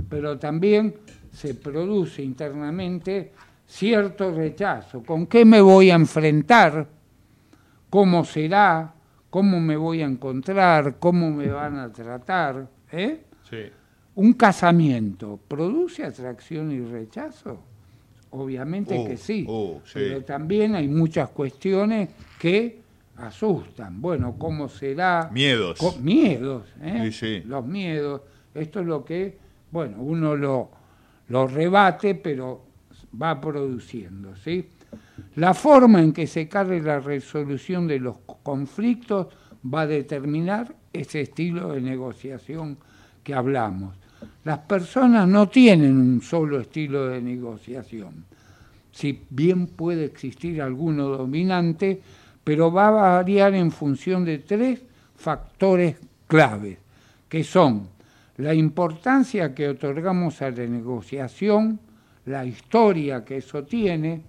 pero también se produce internamente cierto rechazo. ¿Con qué me voy a enfrentar? ¿Cómo será? ¿Cómo me voy a encontrar? ¿Cómo me [laughs] van a tratar? ¿Eh?
Sí.
¿Un casamiento produce atracción y rechazo? Obviamente
Oh,
que sí,
oh, sí.
pero también hay muchas cuestiones que asustan. Bueno, ¿cómo será?
Miedos.
Co- miedos, ¿eh?
Sí, sí.
Los miedos. Esto es lo que, bueno, uno lo, lo rebate, pero va produciendo, ¿sí? La forma en que se cargue la resolución de los conflictos va a determinar ese estilo de negociación que hablamos. Las personas no tienen un solo estilo de negociación. Si bien puede existir alguno dominante, pero va a variar en función de tres factores claves, que son la importancia que otorgamos a la negociación, la historia que eso tiene,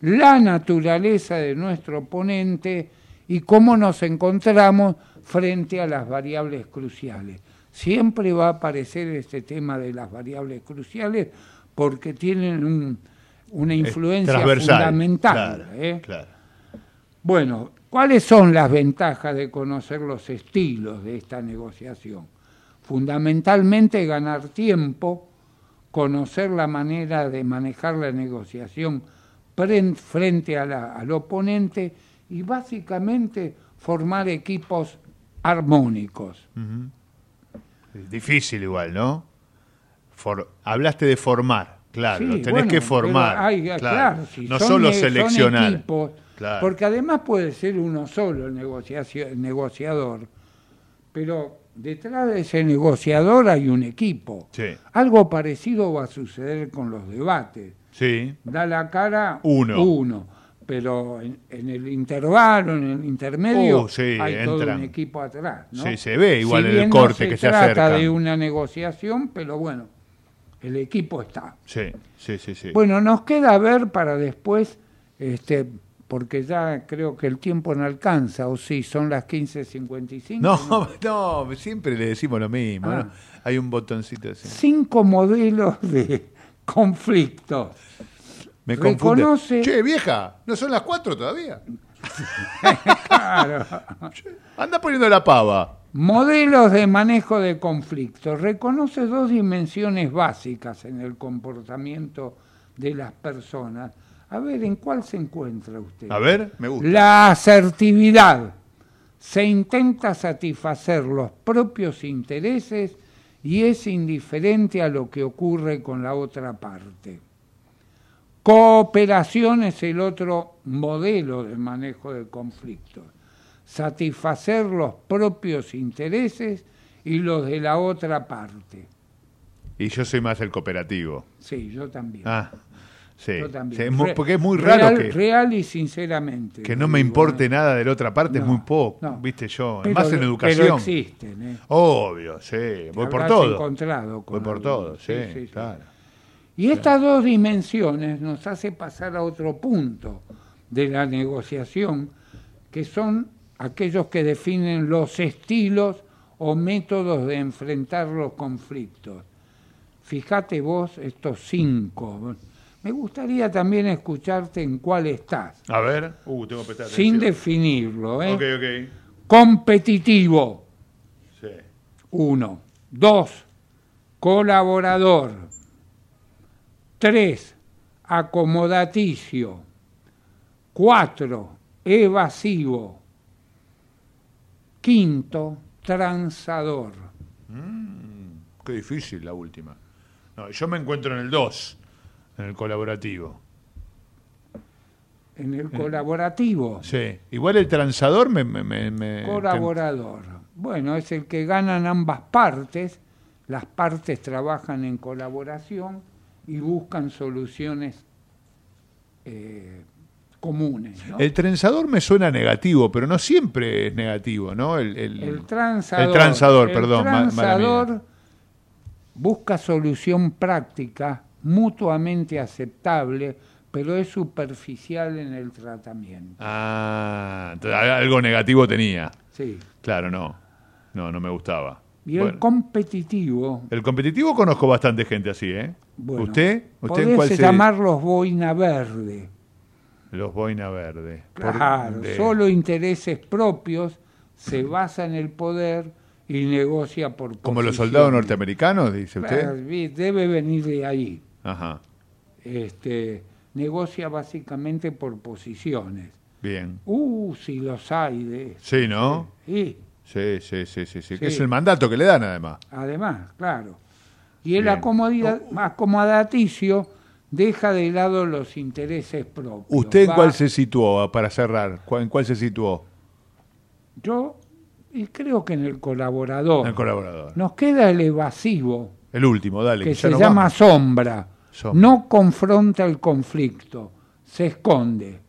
la naturaleza de nuestro oponente y cómo nos encontramos frente a las variables cruciales. Siempre va a aparecer este tema de las variables cruciales porque tienen un- una influencia fundamental.
claro,
¿eh?
claro.
Bueno, ¿cuáles son las ventajas de conocer los estilos de esta negociación? Fundamentalmente ganar tiempo, conocer la manera de manejar la negociación frente a la- al oponente y básicamente formar equipos armónicos.
Es difícil igual, ¿no? For- hablaste de formar, claro,
Sí,
tenés
bueno,
que formar.
hay-
claro.
claro, si
no
son
solo
son
seleccionar.
equipos,
Claro.
Porque además puede ser uno solo el, el negociador, pero detrás de ese negociador hay un equipo.
Sí.
Algo parecido va a suceder con los debates.
Sí.
Da la cara
Uno.
uno, pero en, en el intervalo, en el intermedio,
Uh, sí,
hay todo un equipo atrás. ¿no?
Sí, se ve igual
Si
en el corte
no
que
se
se
trata de una negociación, pero bueno, el equipo está.
Sí, sí, sí, sí.
Bueno, nos queda ver para después este, porque ya creo que el tiempo no alcanza, o sí, son las 15.55.
No, [laughs] no, siempre le decimos lo mismo.
Ah.
¿no? Hay un botoncito así.
Cinco modelos de conflictos.
Me confunde.
Reconoce-
Che, vieja, ¿no son las cuatro todavía? [laughs]
Claro.
Anda poniendo la pava.
Modelos de manejo de conflictos. Reconoce dos dimensiones básicas en el comportamiento de las personas. A ver, ¿en cuál se encuentra usted?
A ver, me gusta.
La asertividad. Se intenta satisfacer los propios intereses y es indiferente a lo que ocurre con la otra parte. Cooperación es el otro modelo de manejo de conflictos. Satisfacer los propios intereses y los de la otra parte.
Y yo soy más el cooperativo.
Sí, yo también.
Ah, sí.
Yo también.
Sí, es muy-
Re-
porque es muy raro
real,
que,
real y sinceramente.
que no me
digo,
importe
¿eh?
nada de la otra parte, es muy poco.
no.
Viste yo,
Pero-
más en
pero
educación.
existen, ¿eh?
Obvio, sí. Voy por todo.
encontrado con
Voy por todo, sí,
Sí, sí, sí.
claro.
Y estas dos dimensiones nos hace pasar a otro punto de la negociación, que son aquellos que definen los estilos o métodos de enfrentar los conflictos. Fíjate vos estos cinco. Me gustaría también escucharte en cuál estás,
A ver. Uh, tengo que prestar
sin
atención.
definirlo. ¿eh?
Ok, ok.
Competitivo,
Sí.
uno. Dos, colaborador. Tres, acomodaticio. Cuatro, evasivo. Quinto, transador.
Mm, qué difícil la última. No, yo me encuentro en el 2, en el colaborativo.
En el colaborativo,
Sí. Igual el transador me... me- me- me-
colaborador. Bueno, es el que ganan ambas partes. Las partes trabajan en colaboración y buscan soluciones eh, comunes. ¿no?
El transador me suena negativo, pero no siempre es negativo, ¿no? El, el-
El transador.
El transador,
el
perdón. mía.
transador busca solución práctica, mutuamente aceptable, pero es superficial en el tratamiento.
Ah, algo negativo tenía.
Sí.
Claro, no. No, no me gustaba.
Y el competitivo,
el competitivo conozco bastante gente así, ¿eh?
bueno,
¿Usted? ¿Usted
podés
cuál se-
llamarlos boina verde.
Los boina verde. Por-
Claro,
de-
solo intereses propios, se basa en el poder y negocia por
Como los soldados norteamericanos, dice usted.
Debe venir de ahí.
Ajá,
Este, negocia básicamente por posiciones.
bien.
Uh, si los hay de
Sí, ¿no?
Sí,
Sí, sí, sí, sí, sí. Que es el mandato que le dan además.
además, claro. Y el acomodaticio deja de lado los intereses propios.
¿Usted en
Va-
cuál se situó, ah, para cerrar? ¿Cuál- ¿En cuál se situó?
Yo y creo que en el colaborador.
El colaborador.
Nos queda el evasivo,
El último, dale.
que se llama
vamos.
sombra. No confronta el conflicto, se esconde.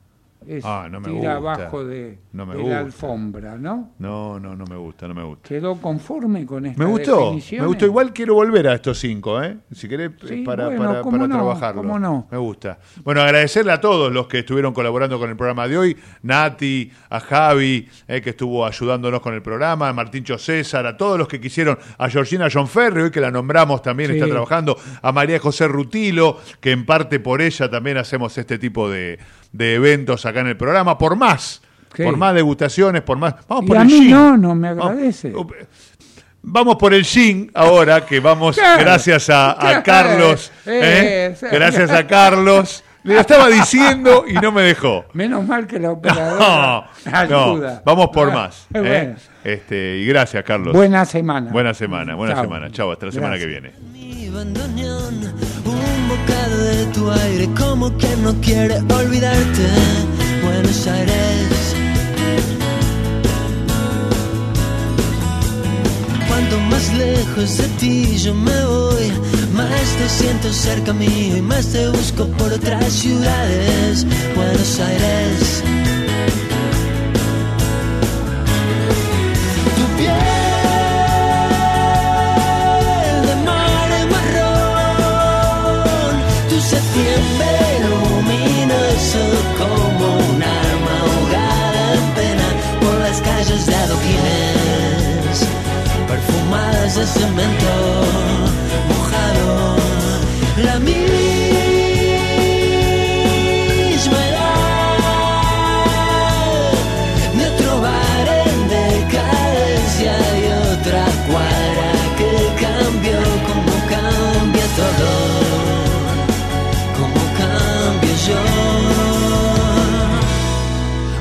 Es
Ah, no me
tira
gusta.
abajo de,
No me
de
gusta.
la alfombra, ¿no?
No, no, no me gusta, no me gusta.
¿Quedó conforme con esta
Me gustó, me gustó. Igual quiero volver a estos cinco, ¿eh? Si querés, eh,
Sí,
para,
bueno,
para, para
no,
trabajarlo.
cómo no.
Me gusta. Bueno, agradecerle a todos los que estuvieron colaborando con el programa de hoy. Nati, a Javi, eh, que estuvo ayudándonos con el programa, a Martincho César, a todos los que quisieron, a Georgina John Ferry, hoy que la nombramos también
Sí.
está trabajando, a María José Rutilo, que en parte por ella también hacemos este tipo de, de eventos acá en el programa. Por más, por más degustaciones, por más... Vamos
Y
por
a
el
mí
gin.
no, no me agradece.
Vamos por el gin ahora, que vamos,
Claro.
gracias a, a
Claro.
Carlos.
Eh,
¿eh?
sí.
Gracias a Carlos. Le lo estaba diciendo y no me dejó.
Menos mal que la
No,
operadora
no,
ayuda.
vamos por más. [laughs] ¿eh?
bueno.
Este, y gracias, Carlos.
Buena semana.
Buena semana, buena
Chao.
semana. Chao, hasta la semana que viene.
Bocado de tu aire, como que no quiere olvidarte. Buenos Aires. Cuanto más lejos de ti yo me voy, más te siento cerca mío y más te busco por otras ciudades. Buenos Aires. De cemento mojado. La misma edad de otro bar en decadencia y otra cuadra que cambió como cambia todo, como cambio yo.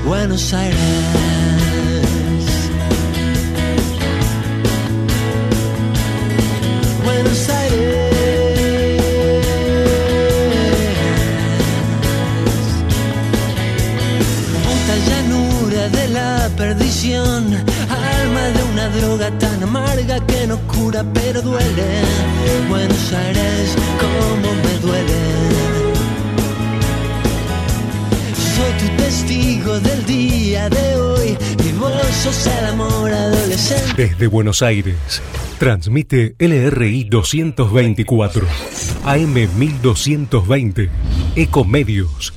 Buenos Aires. Alma de una droga tan amarga que no cura pero duele. Buenos Aires, cómo me duele. Soy tu testigo del día de hoy y vos sos el amor adolescente.
Desde Buenos Aires, transmite LRI 224, AM 1220, Ecomedios,